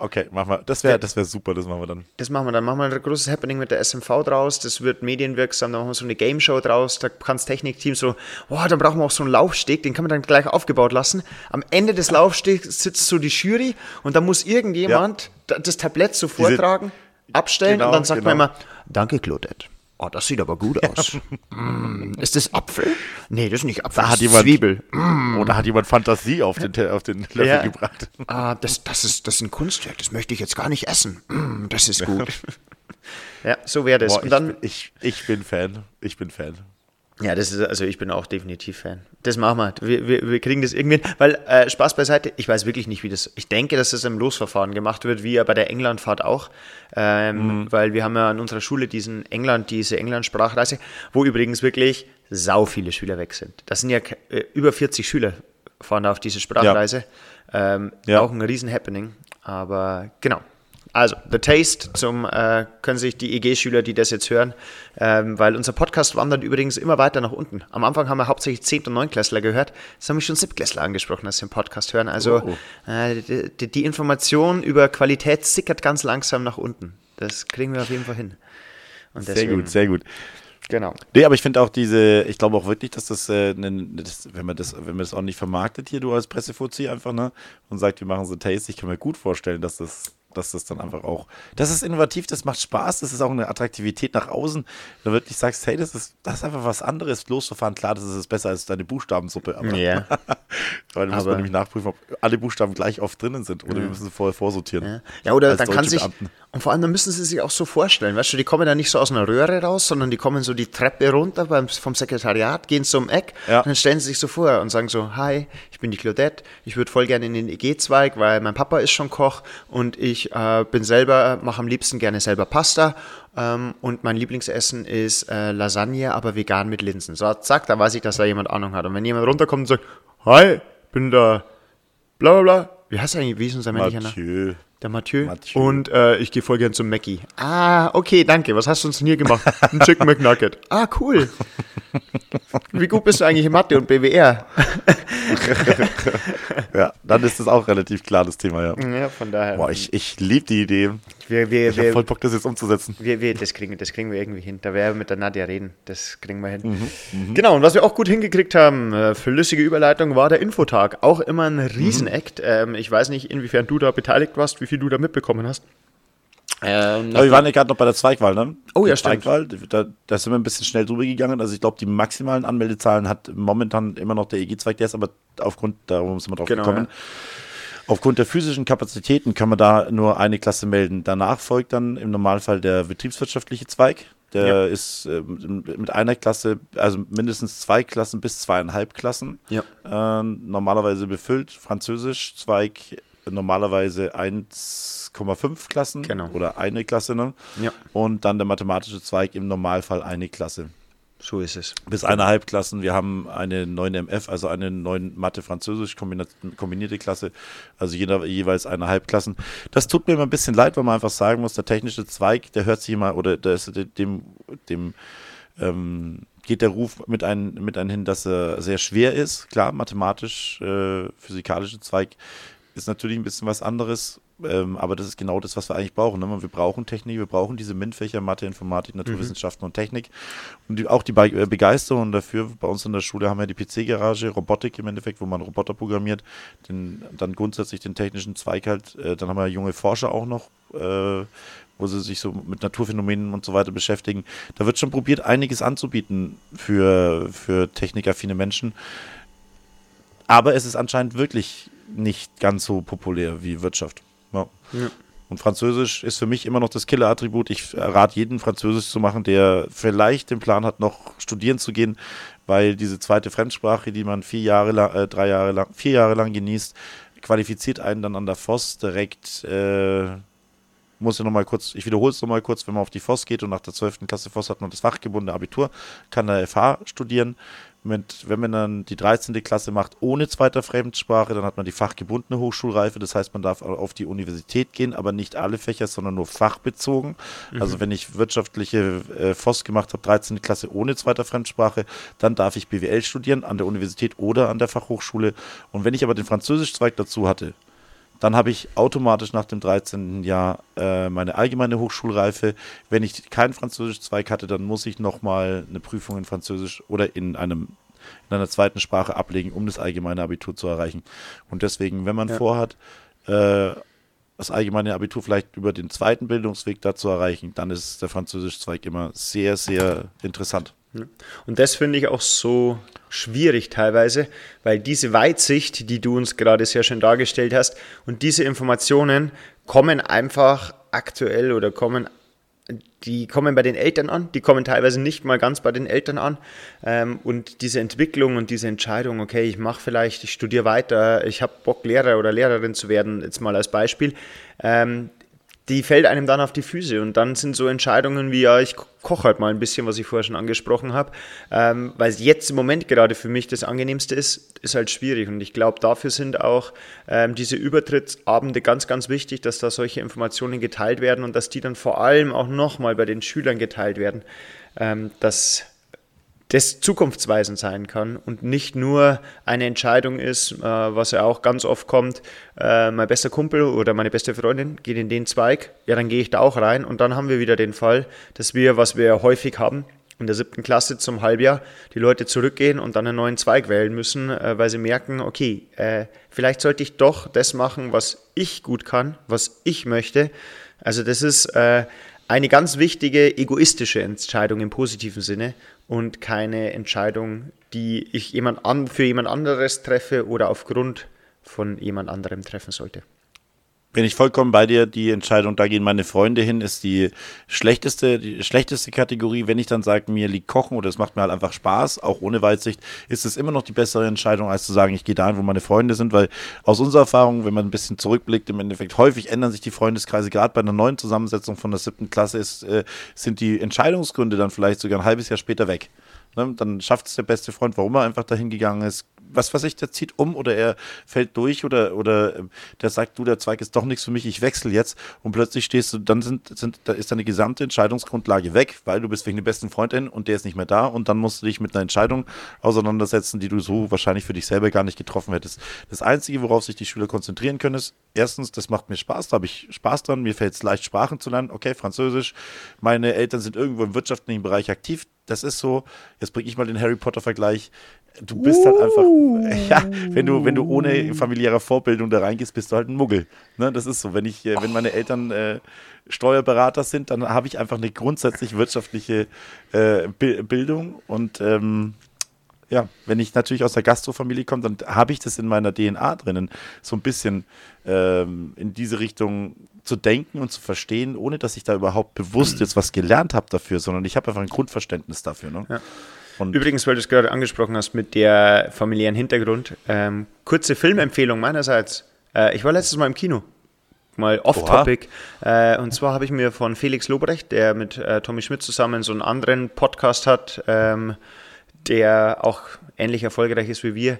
Okay, machen wir. Das wäre das wär super, das machen wir dann. Das machen wir dann. Machen wir ein großes Happening mit der SMV draus. Das wird medienwirksam. Dann machen wir so eine Game Show draus. Da kann das Technikteam so, oh, dann brauchen wir auch so einen Laufsteg. Den kann man dann gleich aufgebaut lassen. Am Ende des Laufstegs sitzt so die Jury und dann muss irgendjemand da- das Tablett so vortragen, abstellen Genau, und dann sagt genau. man immer, danke Claudette. Oh, das sieht aber gut aus. Mm, ist das Apfel? Nee, das ist nicht Apfel, Da das hat ist jemand- Zwiebel. Oder hat jemand Fantasie auf den, auf den Löffel Ja. gebracht? Ah, das, das, ist, das ist ein Kunstwerk, das möchte ich jetzt gar nicht essen. Mm, das ist [laughs] gut. ja, so wäre das. Boah, Und ich, dann, bin- ich, ich bin Fan. Ich bin Fan. Ja, das ist, also ich bin auch definitiv Fan. Das machen wir. Wir, wir, wir kriegen das irgendwie. Weil, äh, Spaß beiseite, ich weiß wirklich nicht, wie das, ich denke, dass das im Losverfahren gemacht wird, wie ja bei der Englandfahrt auch. Ähm, Weil wir haben ja an unserer Schule diesen England, diese England-Sprachreise, wo übrigens wirklich sau viele Schüler weg sind. Das sind ja äh, über 40 Schüler fahren da auf diese Sprachreise. Ähm, Ja. Auch ein Riesen-Happening. Aber genau. Also, The Taste zum, äh, können sich die EG-Schüler, die das jetzt hören, ähm, weil unser Podcast wandert übrigens immer weiter nach unten. Am Anfang haben wir hauptsächlich 10. und 9. Klässler gehört. Jetzt haben wir schon 7. Klässler angesprochen, dass sie den Podcast hören. Also, Oh. äh, die, die- Information über Qualität sickert ganz langsam nach unten. Das kriegen wir auf jeden Fall hin. Und Sehr deswegen- gut, sehr gut. Genau. Nee, aber ich finde auch diese, ich glaube auch wirklich, dass das, äh, ne- das, wenn man das, wenn man das ordentlich vermarktet hier, du als Pressefuzzi einfach, ne, und sagt, wir machen so Taste, ich kann mir gut vorstellen, dass das, dass das dann einfach auch, das ist innovativ, das macht Spaß, das ist auch eine Attraktivität nach außen. Wenn du wirklich sagst, hey, das ist, das ist einfach was anderes, loszufahren, klar, das ist besser als deine Buchstabensuppe, aber, Ja. [laughs] weil da muss Aber- man nämlich nachprüfen, ob alle Buchstaben gleich oft drinnen sind, oder wir müssen sie vorher vorsortieren. Ja, ja oder dann kann sich, Beamten. und vor allem, dann müssen sie sich auch so vorstellen, weißt du, die kommen dann nicht so aus einer Röhre raus, sondern die kommen so die Treppe runter beim, vom Sekretariat, gehen zum Eck Ja. und dann stellen sie sich so vor und sagen so, hi, ich bin die Claudette, ich würde voll gerne in den EG-Zweig, weil mein Papa ist schon Koch und ich äh, bin selber, mache am liebsten gerne selber Pasta ähm, und mein Lieblingsessen ist äh, Lasagne, aber vegan mit Linsen. So, zack, da weiß ich, dass da jemand Ahnung hat. Und wenn jemand runterkommt und sagt, hi, bin da bla bla bla, wie heißt eigentlich, wie ist unser männlicher Name? Der Mathieu. Mathieu. Und äh, ich gehe voll gern zum Mackie. Ah, okay, danke. Was hast du uns denn hier gemacht? [laughs] Ein Chicken McNugget. Ah, cool. [laughs] Wie gut bist du eigentlich in Mathe und BWR? [laughs] Ja, dann ist das auch relativ klar, das Thema, ja. Ja, von daher. Boah, ich, ich liebe die Idee. wir, wir, Ich habe voll Bock, das jetzt umzusetzen. wir, wir, das, kriegen, das kriegen wir irgendwie hin. Da werden wir mit der Nadja reden. Das kriegen wir hin. Mhm, Genau, und was wir auch gut hingekriegt haben, äh, flüssige Überleitung, war der Infotag. Auch immer ein Riesenakt. Ähm, ich weiß nicht, inwiefern du da beteiligt warst, wie viel du da mitbekommen hast. Ähm, Aber wir waren ja gerade noch bei der Zweigwahl, ne? Oh ja, Die stimmt. Zweigwahl, da, da sind wir ein bisschen schnell drüber gegangen. Also ich glaube, die maximalen Anmeldezahlen hat momentan immer noch der EG-Zweig, der ist aber aufgrund, darum sind wir drauf Genau, gekommen. Aufgrund der physischen Kapazitäten kann man da nur eine Klasse melden. Danach folgt dann im Normalfall der betriebswirtschaftliche Zweig. Der Ja. ist äh, mit einer Klasse, also mindestens zwei Klassen bis zweieinhalb Klassen. Ja. Äh, normalerweise befüllt. Französisch Zweig normalerweise 1,5 Klassen Genau. oder eine Klasse. Ne? Ja. Und dann der mathematische Zweig im Normalfall eine Klasse. So ist es. Bis eineinhalb Klassen. Wir haben eine 9 MF, also eine 9 Mathe-Französisch kombinierte Klasse, also jeder, jeweils eineinhalb Klassen. Das tut mir immer ein bisschen leid, weil man einfach sagen muss, der technische Zweig, der hört sich immer, oder der ist dem, dem ähm, geht der Ruf mit ein, mit ein hin, dass er sehr schwer ist. Klar, mathematisch, äh, physikalische Zweig ist natürlich ein bisschen was anderes, ähm, aber das ist genau das, was wir eigentlich brauchen. Ne? Wir brauchen Technik, wir brauchen diese MINT-Fächer, Mathe, Informatik, Naturwissenschaften mhm. und Technik. Und die, auch die Be äh, Begeisterung dafür. Bei uns in der Schule haben wir die PC-Garage, Robotik im Endeffekt, wo man Roboter programmiert, den, dann grundsätzlich den technischen Zweig halt. Äh, dann haben wir junge Forscher auch noch, äh, wo sie sich so mit Naturphänomenen und so weiter beschäftigen. Da wird schon probiert, einiges anzubieten für, für technikaffine Menschen. Aber es ist anscheinend wirklich nicht ganz so populär wie Wirtschaft. Ja. ja. Und Französisch ist für mich immer noch das Killer-Attribut. Ich rate jeden, Französisch zu machen, der vielleicht den Plan hat, noch studieren zu gehen, weil diese zweite Fremdsprache, die man vier Jahre lang, äh, drei Jahre lang, vier Jahre lang genießt, qualifiziert einen dann an der FOS direkt. Äh, muss ja nochmal kurz, ich wiederhole es nochmal kurz, wenn man auf die FOS geht und nach der 12. Klasse FOS hat man das fachgebundene Abitur, kann der FH studieren mit, wenn man dann die 13. Klasse macht ohne zweiter Fremdsprache, dann hat man die fachgebundene Hochschulreife. Das heißt, man darf auf die Universität gehen, aber nicht alle Fächer, sondern nur fachbezogen. Mhm. Also wenn ich wirtschaftliche äh, FOS gemacht habe, 13. Klasse ohne zweiter Fremdsprache, dann darf ich BWL studieren an der Universität oder an der Fachhochschule. Und wenn ich aber den Französischzweig dazu hatte, dann habe ich automatisch nach dem 13. Jahr äh, meine allgemeine Hochschulreife. Wenn ich keinen Französischzweig hatte, dann muss ich nochmal eine Prüfung in Französisch oder in einem in einer zweiten Sprache ablegen, um das allgemeine Abitur zu erreichen. Und deswegen, wenn man ja. vorhat, äh, das allgemeine Abitur vielleicht über den zweiten Bildungsweg da zu erreichen, dann ist der Französischzweig immer sehr, sehr interessant. Und das finde ich auch so schwierig teilweise, weil diese Weitsicht, die du uns gerade sehr schön dargestellt hast, und diese Informationen kommen einfach aktuell oder kommen die kommen bei den Eltern an, die kommen teilweise nicht mal ganz bei den Eltern an. Ähm, und diese Entwicklung und diese Entscheidung, okay, ich mache vielleicht, ich studiere weiter, ich habe Bock, Lehrer oder Lehrerin zu werden, jetzt mal als Beispiel, ähm, die fällt einem dann auf die Füße. Und dann sind so Entscheidungen wie, ja, ich koche halt mal ein bisschen, was ich vorher schon angesprochen habe. Ähm, weil es jetzt im Moment gerade für mich das Angenehmste ist, ist halt schwierig. Und ich glaube, dafür sind auch ähm, diese Übertrittsabende ganz, ganz wichtig, dass da solche Informationen geteilt werden und dass die dann vor allem auch nochmal bei den Schülern geteilt werden. Ähm, dass das zukunftsweisend sein kann und nicht nur eine Entscheidung ist, äh, was ja auch ganz oft kommt, äh, mein bester Kumpel oder meine beste Freundin geht in den Zweig, ja, dann gehe ich da auch rein und dann haben wir wieder den Fall, dass wir, was wir häufig haben, in der siebten Klasse zum Halbjahr die Leute zurückgehen und dann einen neuen Zweig wählen müssen, äh, weil sie merken, okay, äh, vielleicht sollte ich doch das machen, was ich gut kann, was ich möchte. Also das ist äh, eine ganz wichtige egoistische Entscheidung im positiven Sinne und keine Entscheidung, die ich jemand an, für jemand anderes treffe oder aufgrund von jemand anderem treffen sollte. Bin ich vollkommen bei dir. Die Entscheidung, da gehen meine Freunde hin, ist die schlechteste, die schlechteste Kategorie. Wenn ich dann sage, mir liegt Kochen oder es macht mir halt einfach Spaß, auch ohne Weitsicht, ist es immer noch die bessere Entscheidung, als zu sagen, ich gehe dahin, wo meine Freunde sind, weil aus unserer Erfahrung, wenn man ein bisschen zurückblickt, im Endeffekt häufig ändern sich die Freundeskreise. Gerade bei einer neuen Zusammensetzung von der siebten Klasse ist, äh, sind die Entscheidungsgründe dann vielleicht sogar ein halbes Jahr später weg. Ne? Dann schafft es der beste Freund, warum er einfach dahin gegangen ist, was weiß ich, der zieht um oder er fällt durch oder, oder ähm, der sagt, du, der Zweig ist doch nichts für mich, ich wechsle jetzt. Und plötzlich stehst du, dann sind, sind, da ist deine gesamte Entscheidungsgrundlage weg, weil du bist wegen dem besten Freundin und der ist nicht mehr da. Und dann musst du dich mit einer Entscheidung auseinandersetzen, die du so wahrscheinlich für dich selber gar nicht getroffen hättest. Das Einzige, worauf sich die Schüler konzentrieren können, ist, erstens, das macht mir Spaß, da habe ich Spaß dran, mir fällt es leicht, Sprachen zu lernen, okay, Französisch, meine Eltern sind irgendwo im wirtschaftlichen Bereich aktiv, das ist so, jetzt bringe ich mal den Harry Potter-Vergleich, du bist halt einfach, [laughs] ja, wenn du, wenn du ohne familiäre Vorbildung da reingehst, bist du halt ein Muggel. Ne, das ist so. Wenn ich, äh, wenn meine Eltern äh, Steuerberater sind, dann habe ich einfach eine grundsätzlich wirtschaftliche äh, Bildung und ähm, ja, wenn ich natürlich aus der Gastrofamilie komme, dann habe ich das in meiner DNA drinnen, so ein bisschen ähm, in diese Richtung zu denken und zu verstehen, ohne dass ich da überhaupt bewusst jetzt was gelernt habe dafür, sondern ich habe einfach ein Grundverständnis dafür. Ne? Ja. Und Übrigens, weil du es gerade angesprochen hast mit der familiären Hintergrund, ähm, kurze Filmempfehlung meinerseits. Äh, ich war letztes Mal im Kino, mal off-topic. Äh, und zwar habe ich mir von Felix Lobrecht, der mit äh, Tommy Schmidt zusammen so einen anderen Podcast hat, ähm, der auch ähnlich erfolgreich ist wie wir,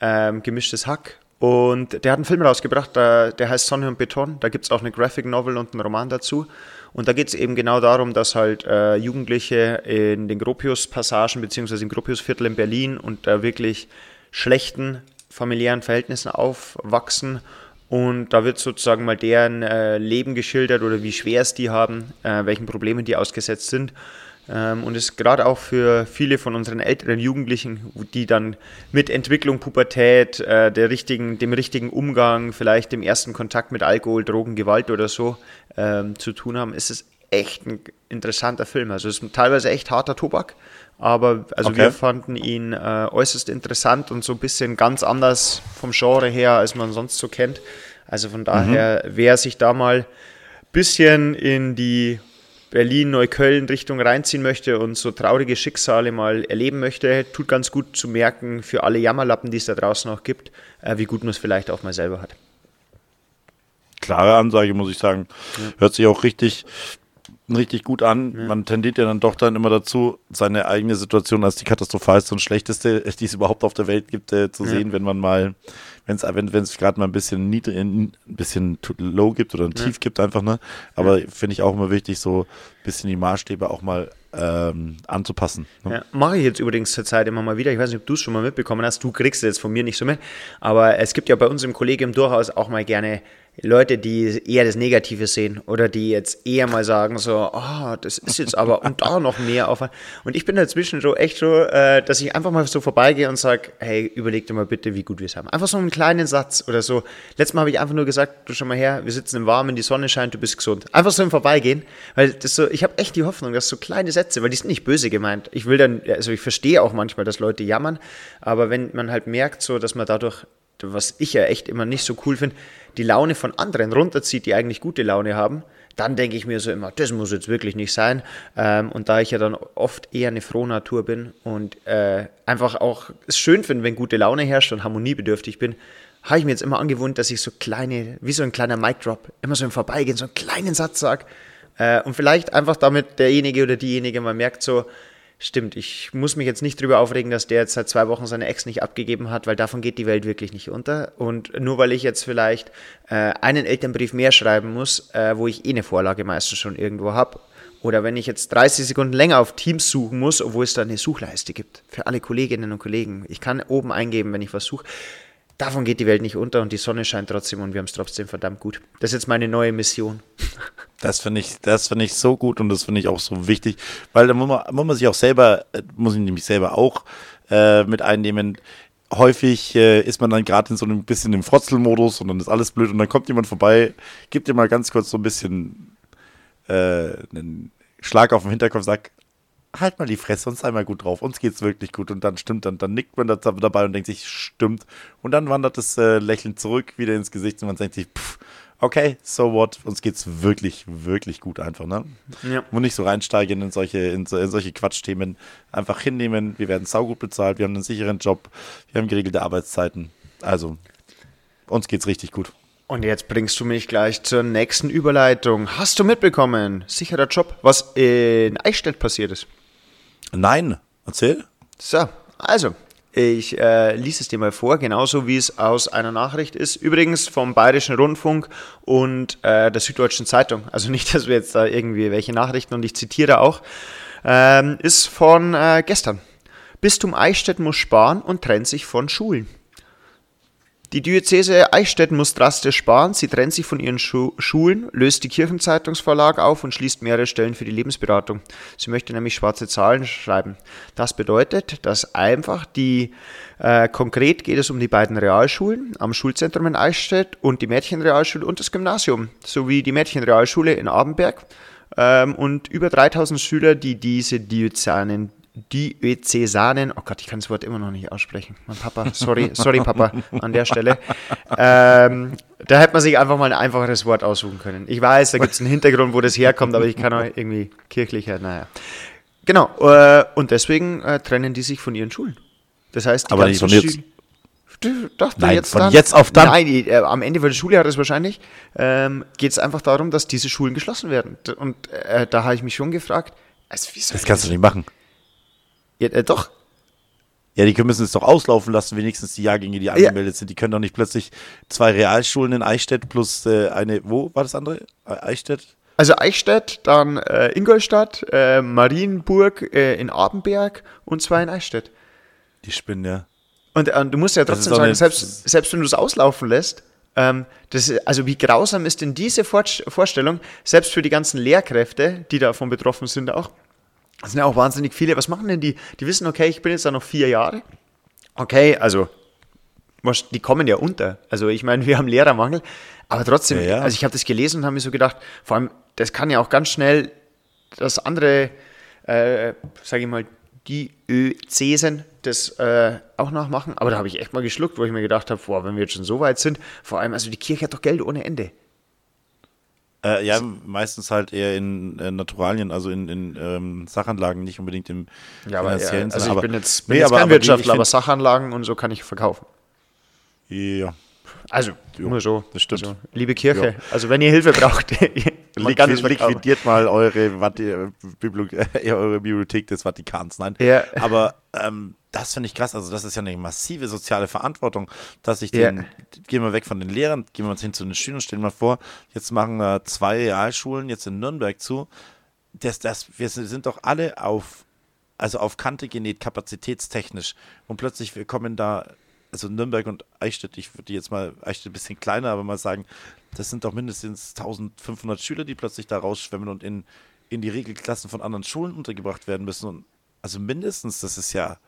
ähm, Gemischtes Hack. Und der hat einen Film rausgebracht, der, der heißt Sonne und Beton. Da gibt es auch eine Graphic Novel und einen Roman dazu. Und da geht es eben genau darum, dass halt äh, Jugendliche in den Gropius-Passagen beziehungsweise im Gropius-Viertel in Berlin unter wirklich schlechten familiären Verhältnissen aufwachsen Und da wird sozusagen mal deren äh, Leben geschildert oder wie schwer es die haben, äh, welchen Problemen die ausgesetzt sind. Ähm, und ist gerade auch für viele von unseren älteren Jugendlichen, die dann mit Entwicklung, Pubertät, äh, der richtigen, dem richtigen Umgang, vielleicht dem ersten Kontakt mit Alkohol, Drogen, Gewalt oder so ähm, zu tun haben, ist es echt ein interessanter Film. Also es ist teilweise echt harter Tobak, aber also Okay. wir fanden ihn äh, äußerst interessant und so ein bisschen ganz anders vom Genre her, als man sonst so kennt. Also von daher, wer sich da mal ein bisschen in die Berlin-Neukölln-Richtung reinziehen möchte und so traurige Schicksale mal erleben möchte, tut ganz gut zu merken für alle Jammerlappen, die es da draußen auch gibt, äh, wie gut man es vielleicht auch mal selber hat. klare Ansage, muss ich sagen. Hört sich auch richtig, richtig gut an. Man tendiert ja dann doch dann immer dazu, seine eigene Situation als die katastrophalste und schlechteste, die es überhaupt auf der Welt gibt, äh, zu sehen, wenn man mal, wenn's, wenn es gerade mal ein bisschen niedrig, ein bisschen low gibt oder ein Tief gibt einfach, ne? Aber finde ich auch immer wichtig, so ein bisschen die Maßstäbe auch mal ähm, anzupassen. Ne? Ja, mache ich jetzt übrigens zur Zeit immer mal wieder. Ich weiß nicht, ob du es schon mal mitbekommen hast. Du kriegst es jetzt von mir nicht so mit. Aber es gibt ja bei uns im Kollegium durchaus auch mal gerne Leute, die eher das Negative sehen oder die jetzt eher mal sagen so, ah, das ist jetzt aber und da noch mehr auf. Und ich bin dazwischen so echt so, äh, dass ich einfach mal so vorbeigehe und sage, hey, überleg dir mal bitte, wie gut wir es haben. Einfach so einen kleinen Satz oder so. Letztes Mal habe ich einfach nur gesagt, du schau mal her, wir sitzen im Warmen, die Sonne scheint, du bist gesund. Einfach so im Vorbeigehen, weil das so, ich habe echt die Hoffnung, dass so kleine Sätze, weil die sind nicht böse gemeint. Ich will dann, also ich verstehe auch manchmal, dass Leute jammern, aber wenn man halt merkt, so, dass man dadurch, was ich ja echt immer nicht so cool finde, die Laune von anderen runterzieht, die eigentlich gute Laune haben, dann denke ich mir so immer, das muss jetzt wirklich nicht sein. Ähm, und da ich ja dann oft eher eine frohe Natur bin und äh, einfach auch es schön finde, wenn gute Laune herrscht und harmoniebedürftig bin, habe ich mir jetzt immer angewohnt, dass ich so kleine, wie so ein kleiner Mic-Drop, immer so im Vorbeigehen so einen kleinen Satz sage. Äh, und vielleicht einfach damit derjenige oder diejenige mal merkt so, stimmt, ich muss mich jetzt nicht drüber aufregen, dass der jetzt seit zwei Wochen seine Ex nicht abgegeben hat, weil davon geht die Welt wirklich nicht unter. Und nur weil ich jetzt vielleicht äh, einen Elternbrief mehr schreiben muss, äh, wo ich eh eine Vorlage meistens schon irgendwo habe, oder wenn ich jetzt 30 Sekunden länger auf Teams suchen muss, obwohl es da eine Suchleiste gibt für alle Kolleginnen und Kollegen. Ich kann oben eingeben, wenn ich was suche. Davon geht die Welt nicht unter und die Sonne scheint trotzdem und wir haben es trotzdem verdammt gut. Das ist jetzt meine neue Mission. [laughs] Das finde ich, das finde ich so gut und das finde ich auch so wichtig, weil da muss man, muss man sich auch selber, äh, muss ich nämlich selber auch äh, mit einnehmen. Häufig äh, ist man dann gerade in so einem bisschen im Frotzelmodus und dann ist alles blöd und dann kommt jemand vorbei, gibt dir mal ganz kurz so ein bisschen äh, einen Schlag auf den Hinterkopf, sagt, halt mal die Fresse und sei mal gut drauf, uns geht's wirklich gut und dann stimmt, dann, dann nickt man da dabei und denkt sich, stimmt und dann wandert das äh, Lächeln zurück wieder ins Gesicht und man denkt sich, pff, okay, so what, uns geht's wirklich, wirklich gut einfach, ne? Ja. Und nicht so reinsteigen in solche, in, so, in solche Quatschthemen. Einfach hinnehmen, wir werden saugut bezahlt, wir haben einen sicheren Job, wir haben geregelte Arbeitszeiten. Also, uns geht's richtig gut. Und jetzt bringst du mich gleich zur nächsten Überleitung. Hast du mitbekommen, sicherer Job, was in Eichstätt passiert ist? Nein, erzähl. So, also, ich äh, lies es dir mal vor, genauso wie es aus einer Nachricht ist. Übrigens vom Bayerischen Rundfunk und äh, der Süddeutschen Zeitung. Also nicht, dass wir jetzt da irgendwie welche Nachrichten und ich zitiere auch. Ähm, ist von äh, gestern. Bistum Eichstätt muss sparen und trennt sich von Schulen. Die Diözese Eichstätt muss drastisch sparen. Sie trennt sich von ihren Schu Schulen, löst die Kirchenzeitungsverlag auf und schließt mehrere Stellen für die Lebensberatung. Sie möchte nämlich schwarze Zahlen schreiben. Das bedeutet, dass einfach die, äh, konkret geht es um die beiden Realschulen am Schulzentrum in Eichstätt und die Mädchenrealschule und das Gymnasium, sowie die Mädchenrealschule in Abenberg ähm, und über 3000 Schüler, die diese Diözesanen Diözesanen, oh Gott, ich kann das Wort immer noch nicht aussprechen. Mein Papa, sorry, sorry Papa, an der Stelle. Ähm, da hätte man sich einfach mal ein einfacheres Wort aussuchen können. Ich weiß, da gibt es einen Hintergrund, wo das herkommt, aber ich kann auch irgendwie kirchlicher, naja. Genau, äh, und deswegen äh, trennen die sich von ihren Schulen. Das heißt, die Aber nicht ganzen von jetzt. Doch, Nein, von jetzt auf dann. Nein, äh, am Ende des Schuljahres wahrscheinlich ähm, geht es einfach darum, dass diese Schulen geschlossen werden. Und äh, da habe ich mich schon gefragt, also wie soll Das kannst du nicht machen. Ja, äh, doch. Ja, die müssen es doch auslaufen lassen, wenigstens die Jahrgänge, die angemeldet sind. Die können doch nicht plötzlich zwei Realschulen in Eichstätt plus äh, eine, wo war das andere? Eichstätt? Also Eichstätt, dann äh, Ingolstadt, äh, Marienburg äh, in Abenberg und zwei in Eichstätt. Die spinnen ja. Und äh, du musst ja trotzdem sagen, selbst, selbst wenn du es auslaufen lässt, Ähm, das, also wie grausam ist denn diese Vorstellung, selbst für die ganzen Lehrkräfte, die davon betroffen sind auch, das sind ja auch wahnsinnig viele. Was machen denn die? Die wissen, okay, ich bin jetzt da noch vier Jahre. Okay, also die kommen ja unter. Also ich meine, [laughs] wir haben Lehrermangel, aber trotzdem, ja, ja. also ich habe das gelesen und habe mir so gedacht, vor allem, das kann ja auch ganz schnell das andere, äh, sage ich mal, die ÖCsen das äh, auch nachmachen. Aber da habe ich echt mal geschluckt, wo ich mir gedacht habe, boah, wenn wir jetzt schon so weit sind, vor allem, also die Kirche hat doch Geld ohne Ende. Äh, ja, meistens halt eher in äh, Naturalien, also in, in ähm, Sachanlagen, nicht unbedingt im ja, aber, finanziellen ja, Also ich bin jetzt, bin nee, jetzt aber, kein aber Wirtschaftler, aber Sachanlagen und so kann ich verkaufen. Ja. Also, jo, nur so. Das stimmt. Also, liebe Kirche, jo. also wenn ihr Hilfe braucht, [laughs] Liquid, liquidiert mal eure, [laughs] eure Bibliothek des Vatikans. Nein. Ja. Aber ähm, das finde ich krass. Also, das ist ja eine massive soziale Verantwortung, dass ich den, ja. gehen wir weg von den Lehrern, gehen wir uns hin zu den Schülern, stellen wir vor, jetzt machen wir zwei Realschulen jetzt in Nürnberg zu. Das, das, wir sind doch alle auf, also auf Kante genäht, kapazitätstechnisch. Und plötzlich wir kommen da also Nürnberg und Eichstätt, ich würde jetzt mal, Eichstätt ein bisschen kleiner, aber mal sagen, das sind doch mindestens 1500 Schüler, die plötzlich da rausschwemmen und in, in die Regelklassen von anderen Schulen untergebracht werden müssen. Und also mindestens, das ist ja,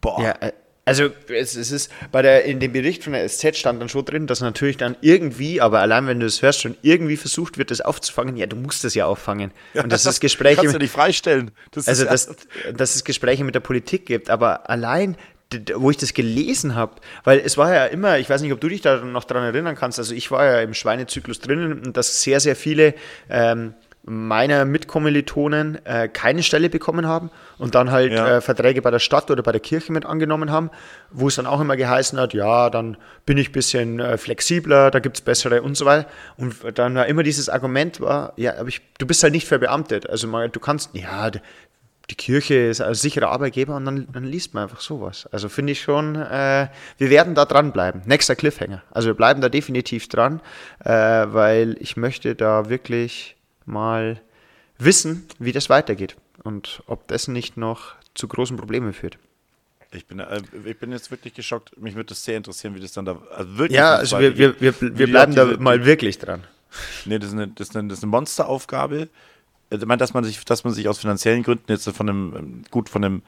boah. Ja, äh, also es, es, ist bei der, in dem Bericht von der SZ stand dann schon drin, dass natürlich dann irgendwie, aber allein wenn du es hörst, schon irgendwie versucht wird, das aufzufangen. Ja, du musst das ja auffangen. und dass [laughs] es Gespräche. Kannst du nicht freistellen. Das also, dass, dass es Gespräche mit der Politik gibt, aber allein wo ich das gelesen habe, weil es war ja immer, ich weiß nicht, ob du dich da noch daran erinnern kannst, also ich war ja im Schweinezyklus drinnen und dass sehr, sehr viele ähm, meiner Mitkommilitonen äh, keine Stelle bekommen haben und dann halt ja. äh, Verträge bei der Stadt oder bei der Kirche mit angenommen haben, wo es dann auch immer geheißen hat, ja, dann bin ich ein bisschen äh, flexibler, da gibt es bessere und so weiter. Und dann war immer dieses Argument war, ja, aber ich, du bist halt nicht verbeamtet. Also mal, du kannst, ja, die Kirche ist ein sicherer Arbeitgeber und dann, dann liest man einfach sowas. Also finde ich schon, äh, wir werden da dranbleiben. Nächster Cliffhanger. Also wir bleiben da definitiv dran, äh, weil ich möchte da wirklich mal wissen, wie das weitergeht und ob das nicht noch zu großen Problemen führt. Ich bin, äh, ich bin jetzt wirklich geschockt. Mich würde es sehr interessieren, wie das dann da also wirklich. Ja, also wir, wir, wir, wir bleiben da mal wirklich dran. Nee, das ist eine, das ist eine, das ist eine Monsteraufgabe dass man sich, dass man sich aus finanziellen Gründen jetzt von einem, gut, von einem,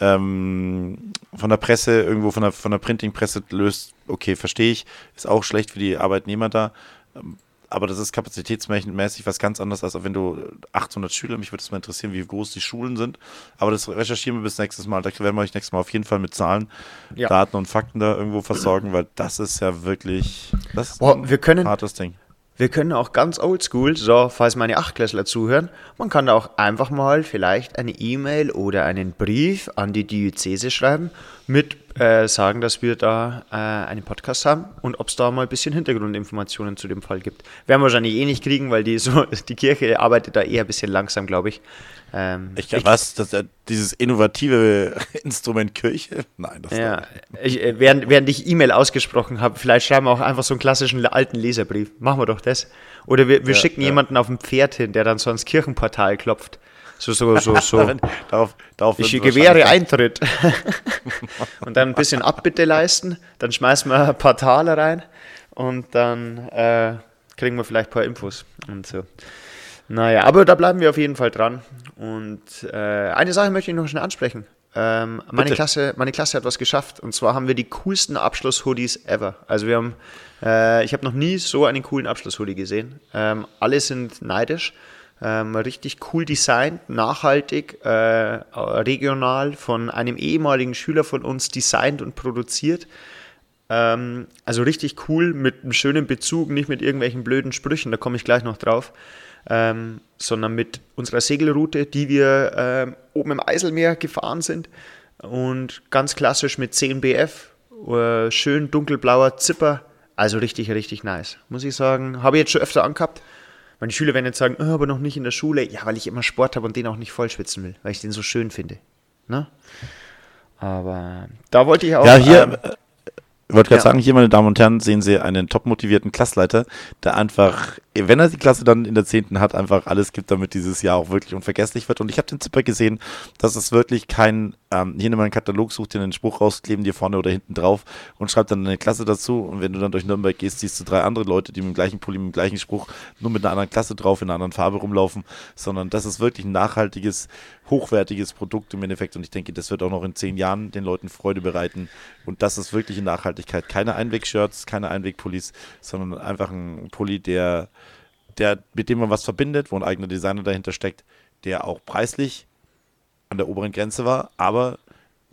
ähm, von der Presse, irgendwo von der, von der Printingpresse löst, okay, verstehe ich, ist auch schlecht für die Arbeitnehmer da. Aber das ist kapazitätsmäßig was ganz anderes, als wenn du 800 Schüler, mich würde es mal interessieren, wie groß die Schulen sind. Aber das recherchieren wir bis nächstes Mal. Da werden wir euch nächstes Mal auf jeden Fall mit Zahlen, ja. Daten und Fakten da irgendwo versorgen, weil das ist ja wirklich das Boah, wir können, hartes Ding. Wir können auch ganz oldschool, so falls meine Achtklässler zuhören, man kann da auch einfach mal vielleicht eine E-Mail oder einen Brief an die Diözese schreiben mit äh, sagen, dass wir da äh, einen Podcast haben und ob es da mal ein bisschen Hintergrundinformationen zu dem Fall gibt. Werden wir wahrscheinlich eh nicht kriegen, weil die, so, [laughs] die Kirche arbeitet da eher ein bisschen langsam, glaube ich. Ähm, ich glaube, was? Das, dieses innovative [laughs] Instrument Kirche? Nein, das ja. Ich, äh, während, während ich E-Mail ausgesprochen habe, vielleicht schreiben wir auch einfach so einen klassischen alten Leserbrief. Machen wir doch das. Oder wir, wir ja, schicken ja. jemanden auf dem Pferd hin, der dann so ans Kirchenportal klopft. So, so, so, [laughs] so. darauf, darauf ich gewähre Eintritt. [laughs] und dann ein bisschen Abbitte leisten. Dann schmeißen wir ein paar Taler rein und dann äh, kriegen wir vielleicht ein paar Infos und so. Naja, aber da bleiben wir auf jeden Fall dran. Und äh, eine Sache möchte ich noch schnell ansprechen. Ähm, meine, Klasse, meine Klasse hat was geschafft. Und zwar haben wir die coolsten Abschluss-Hoodies ever. Also wir haben, äh, ich habe noch nie so einen coolen Abschluss-Hoodie gesehen. Ähm, alle sind neidisch. Ähm, richtig cool designt, nachhaltig, äh, regional von einem ehemaligen Schüler von uns designt und produziert. Ähm, also richtig cool mit einem schönen Bezug, nicht mit irgendwelchen blöden Sprüchen, da komme ich gleich noch drauf ähm, sondern mit unserer Segelroute, die wir ähm, oben im Eiselmeer gefahren sind und ganz klassisch mit 10 BF, äh, schön dunkelblauer Zipper, also richtig, richtig nice, muss ich sagen. Habe ich jetzt schon öfter angehabt. Meine Schüler werden jetzt sagen, oh, aber noch nicht in der Schule. Ja, weil ich immer Sport habe und den auch nicht vollschwitzen will, weil ich den so schön finde. Ne? Aber da wollte ich auch. Ja, hier, ähm, ich wollte gerade ja. sagen, hier, meine Damen und Herren, sehen Sie einen top motivierten Klassleiter, der einfach, wenn er die Klasse dann in der 10. hat, einfach alles gibt, damit dieses Jahr auch wirklich unvergesslich wird. Und ich habe den Zipper gesehen, das ist wirklich kein ähm, hier nimm mal einen Katalog, such dir einen Spruch raus, kleben dir vorne oder hinten drauf und schreib dann eine Klasse dazu. Und wenn du dann durch Nürnberg gehst, siehst du drei andere Leute, die mit dem gleichen Pulli, mit dem gleichen Spruch, nur mit einer anderen Klasse drauf, in einer anderen Farbe rumlaufen, sondern das ist wirklich ein nachhaltiges, hochwertiges Produkt im Endeffekt. Und ich denke, das wird auch noch in zehn Jahren den Leuten Freude bereiten. Und das ist wirklich eine Nachhaltigkeit. Keine Einwegshirts, keine Einwegpullis, sondern einfach ein Pulli, der, der, mit dem man was verbindet, wo ein eigener Designer dahinter steckt, der auch preislich an der oberen Grenze war, aber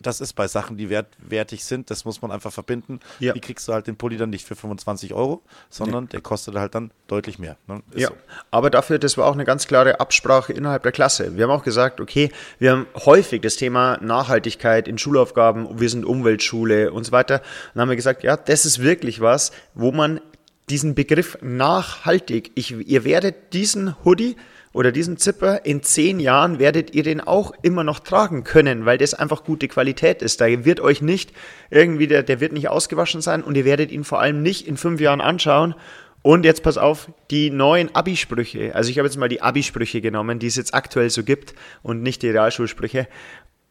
das ist bei Sachen, die wert, wertig sind, das muss man einfach verbinden. Ja. Die kriegst du halt den Pulli dann nicht für 25 Euro, sondern der kostet halt dann deutlich mehr. Ne? Ja, so. aber dafür, das war auch eine ganz klare Absprache innerhalb der Klasse. Wir haben auch gesagt, okay, wir haben häufig das Thema Nachhaltigkeit in Schulaufgaben, wir sind Umweltschule und so weiter. Und dann haben wir gesagt, ja, das ist wirklich was, wo man diesen Begriff nachhaltig, ich, ihr werdet diesen Hoodie oder diesen Zipper in zehn Jahren werdet ihr den auch immer noch tragen können, weil das einfach gute Qualität ist. Da wird euch nicht irgendwie, der, der wird nicht ausgewaschen sein und ihr werdet ihn vor allem nicht in fünf Jahren anschauen und jetzt pass auf, die neuen Abi-Sprüche. Also ich habe jetzt mal die Abi-Sprüche genommen, die es jetzt aktuell so gibt und nicht die Realschulsprüche.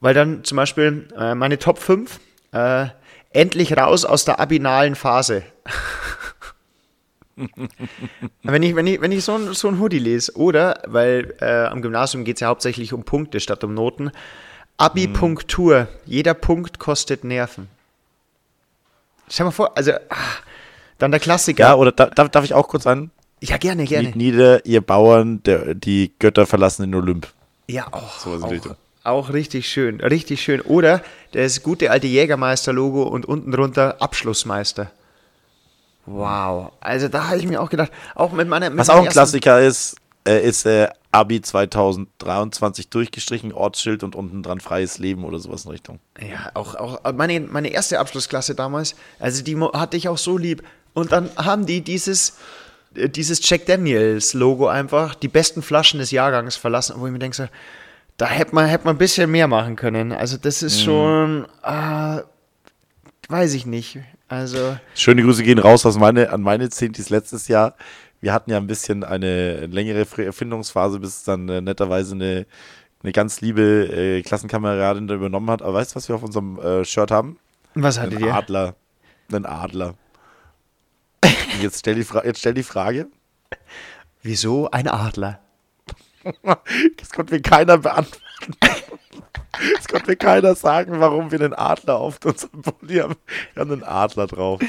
Weil dann zum Beispiel äh, meine Top 5, äh, endlich raus aus der abinalen Phase. [laughs] [laughs] wenn ich, wenn ich, wenn ich so ein, so ein Hoodie lese, oder, weil äh, am Gymnasium geht es ja hauptsächlich um Punkte statt um Noten. Abi-Punktur, jeder Punkt kostet Nerven. Stell mal vor, also, ah, dann der Klassiker. Ja, oder da, darf, darf ich auch kurz an? Ja, gerne, gerne. Kniet nieder, ihr Bauern, der, die Götter verlassen den Olymp. Ja, auch, So auch, auch richtig schön, richtig schön. Oder das gute alte Jägermeister-Logo und unten drunter Abschlussmeister. Wow, also da habe ich mir auch gedacht, auch mit meiner. Mit Was auch ein Klassiker ist, äh, ist äh, Abi 2023 durchgestrichen, Ortsschild und unten dran freies Leben oder sowas in Richtung. Ja, auch, auch meine, meine erste Abschlussklasse damals, also die hatte ich auch so lieb. Und dann haben die dieses, äh, dieses Jack Daniels Logo einfach, die besten Flaschen des Jahrgangs verlassen, wo ich mir denke, so, da hätte man, hätte man ein bisschen mehr machen können. Also das ist schon, äh, weiß ich nicht. Also, Schöne Grüße gehen raus aus meine, an meine Zehntis letztes Jahr. Wir hatten ja ein bisschen eine längere Erfindungsphase, bis dann äh, netterweise eine, eine ganz liebe äh, Klassenkameradin da übernommen hat. Aber weißt du, was wir auf unserem äh, Shirt haben? was hattet ihr? Adler. Einen Adler. Jetzt stell die, Fra jetzt stell die Frage. Wieso ein Adler? [laughs] Das konnte mir keiner beantworten. Das konnte mir keiner sagen, warum wir einen Adler auf unserem Pulli haben. Wir haben einen Adler drauf.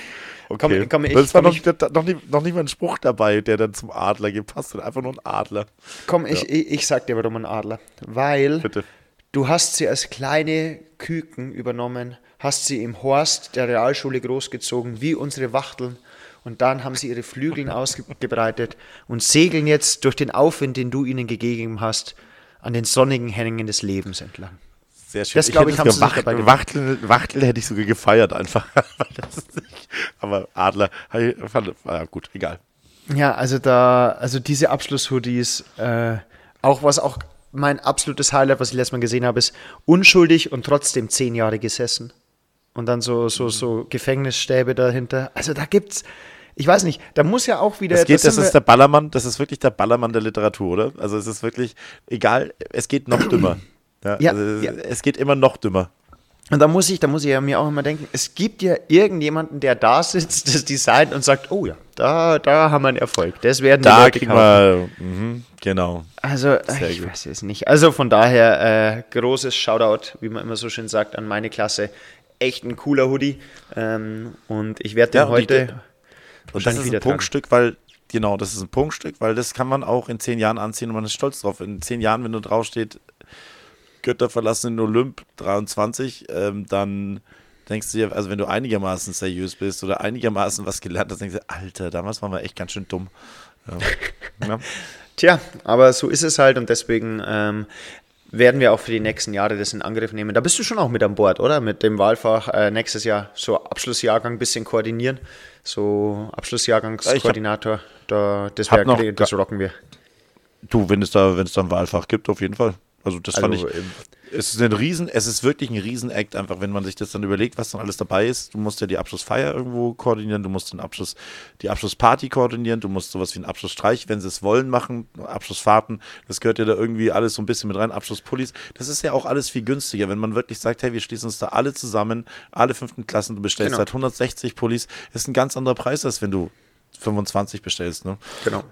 Okay. Komm, komm, ich- es war komm, noch, noch, noch, nicht, noch nicht mal ein Spruch dabei, der dann zum Adler gepasst hat. Einfach nur ein Adler. Komm, ich, ich, ich sag dir, warum ein Adler. Weil Bitte. du hast sie als kleine Küken übernommen, hast sie im Horst der Realschule großgezogen, wie unsere Wachteln. Und dann haben sie ihre Flügeln [laughs] ausgebreitet und segeln jetzt durch den Aufwind, den du ihnen gegeben hast, an den sonnigen Hängen des Lebens entlang. Sehr schön. Das, glaub ich, haben sie sich dabei Wachtel, Wachtel, hätte ich sogar gefeiert einfach. [laughs] Aber Adler, fand, ja gut, egal. Ja, also da, also diese Abschlusshoodies, äh, auch was auch mein absolutes Highlight, was ich letztes Mal gesehen habe, ist unschuldig und trotzdem zehn Jahre gesessen. Und dann so, so, so Gefängnisstäbe dahinter. Also da gibt's, ich weiß nicht, da muss ja auch wieder. Das geht, das sind ist der Ballermann, das ist wirklich der Ballermann der Literatur, oder? Also es ist wirklich, egal, es geht noch dümmer. Ja, Ja, also ja. Es geht immer noch dümmer. Und da muss ich, da muss ich ja mir auch immer denken, es gibt ja irgendjemanden, der da sitzt, das designt und sagt, oh ja, da, da haben wir einen Erfolg. Das werden die Da Leute kriegen kaufen. wir, mhm, genau. Also, Sehr ich gut. weiß es nicht. Also von daher, äh, großes Shoutout, wie man immer so schön sagt, an meine Klasse. Echt ein cooler Hoodie. Ähm, und ich werde den Ja, die- heute Und das ist ein. Punktstück, weil, genau, das ist ein Punktstück, weil das kann man auch in zehn Jahren anziehen und man ist stolz drauf. In zehn Jahren, wenn du draufsteht, Götter verlassen den Olymp 23, ähm, dann denkst du dir, also wenn du einigermaßen seriös bist oder einigermaßen was gelernt hast, denkst du, Alter, damals waren wir echt ganz schön dumm. Ja. [laughs] ja. Tja, aber so ist es halt und deswegen ähm, werden wir auch für die nächsten Jahre das in Angriff nehmen. Da bist du schon auch mit an Bord, oder? Mit dem Wahlfach äh, nächstes Jahr so Abschlussjahrgang ein bisschen koordinieren. So Abschlussjahrgangskoordinator, da, das, wär, das rocken wir. Du, wenn es da, wenn es da ein Wahlfach gibt, auf jeden Fall. Also das fand Also, ich. ähm, Es ist ein Riesen, es ist wirklich ein Riesenakt, einfach, wenn man sich das dann überlegt, was dann alles dabei ist. Du musst ja die Abschlussfeier irgendwo koordinieren, du musst den Abschluss, die Abschlussparty koordinieren, du musst sowas wie einen Abschlussstreich, wenn sie es wollen, machen, Abschlussfahrten, das gehört ja da irgendwie alles so ein bisschen mit rein, Abschlusspullis. Das ist ja auch alles viel günstiger, wenn man wirklich sagt, hey, wir schließen uns da alle zusammen, alle fünften Klassen, du bestellst Genau. halt 160 Pullis, ist ein ganz anderer Preis, als wenn du 25 bestellst, ne? Genau.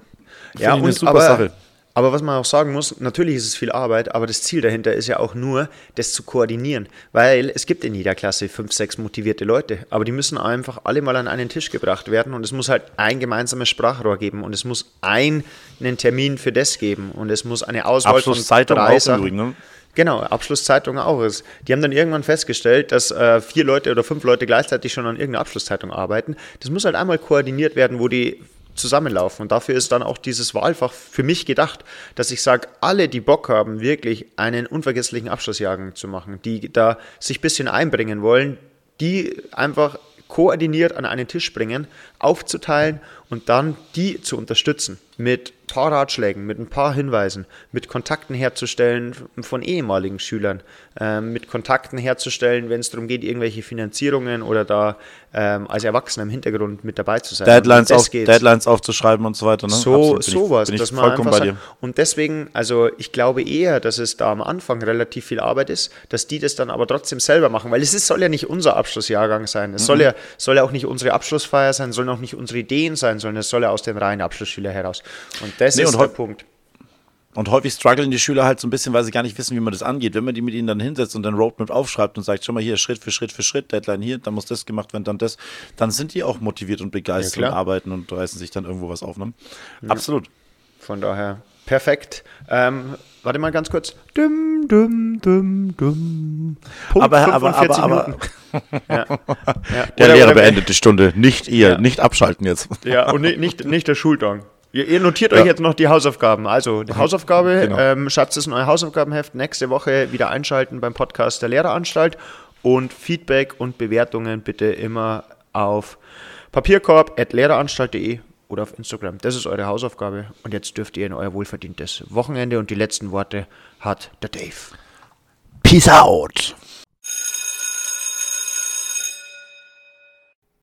Finde ich eine super aber, Sache. Aber was man auch sagen muss, natürlich ist es viel Arbeit, aber das Ziel dahinter ist ja auch nur, das zu koordinieren. Weil es gibt in jeder Klasse fünf, sechs motivierte Leute, aber die müssen einfach alle mal an einen Tisch gebracht werden und es muss halt ein gemeinsames Sprachrohr geben und es muss einen Termin für das geben und es muss eine Auswahl von drei Sachen. Ne? Genau, Abschlusszeitung auch ist. Die haben dann irgendwann festgestellt, dass äh, vier Leute oder fünf Leute gleichzeitig schon an irgendeiner Abschlusszeitung arbeiten. Das muss halt einmal koordiniert werden, wo die zusammenlaufen. Und dafür ist dann auch dieses Wahlfach für mich gedacht, dass ich sage, alle, die Bock haben, wirklich einen unvergesslichen Abschlussjahrgang zu machen, die da sich ein bisschen einbringen wollen, die einfach koordiniert an einen Tisch bringen, aufzuteilen und dann die zu unterstützen mit ein paar Ratschlägen, mit ein paar Hinweisen, mit Kontakten herzustellen von ehemaligen Schülern, ähm, mit Kontakten herzustellen, wenn es darum geht, irgendwelche Finanzierungen oder da ähm, als Erwachsener im Hintergrund mit dabei zu sein. Deadlines, auf. Deadlines aufzuschreiben und so weiter. Ne? So, sowas, dass man vollkommen bei sagt, dir. und deswegen, also ich glaube eher, dass es da am Anfang relativ viel Arbeit ist, dass die das dann aber trotzdem selber machen, weil es ist, soll ja nicht unser Abschlussjahrgang sein, es Mhm. soll, ja, soll ja auch nicht unsere Abschlussfeier sein, sollen auch nicht unsere Ideen sein, sondern es soll ja aus den reinen Abschlussschülern heraus. Und das Nee, ist und der Punkt. Und häufig strugglen die Schüler halt so ein bisschen, weil sie gar nicht wissen, wie man das angeht. Wenn man die mit ihnen dann hinsetzt und dann Roadmap aufschreibt und sagt, schau mal hier, Schritt für Schritt für Schritt, Deadline hier, dann muss das gemacht werden, dann das, dann sind die auch motiviert und begeistert Ja, und arbeiten und reißen sich dann irgendwo was auf. Ne? Absolut. Von daher perfekt. Ähm, warte mal ganz kurz. Dum, dum, dum, dum. Punkt Aber, aber, 45 aber, aber. [laughs] Ja. Ja. der Lehrer beendet die Stunde, nicht ihr, nicht abschalten jetzt. Ja, und ni- nicht, nicht der Schultag. Ihr, ihr notiert euch jetzt noch die Hausaufgaben. Also, die Hausaufgabe, Genau. ähm, Schatz ist ein neues Hausaufgabenheft. Nächste Woche wieder einschalten beim Podcast der Lehreranstalt. Und Feedback und Bewertungen bitte immer auf papierkorb.lehreranstalt.de oder auf Instagram. Das ist eure Hausaufgabe. Und jetzt dürft ihr in euer wohlverdientes Wochenende. Und die letzten Worte hat der Dave. Peace out.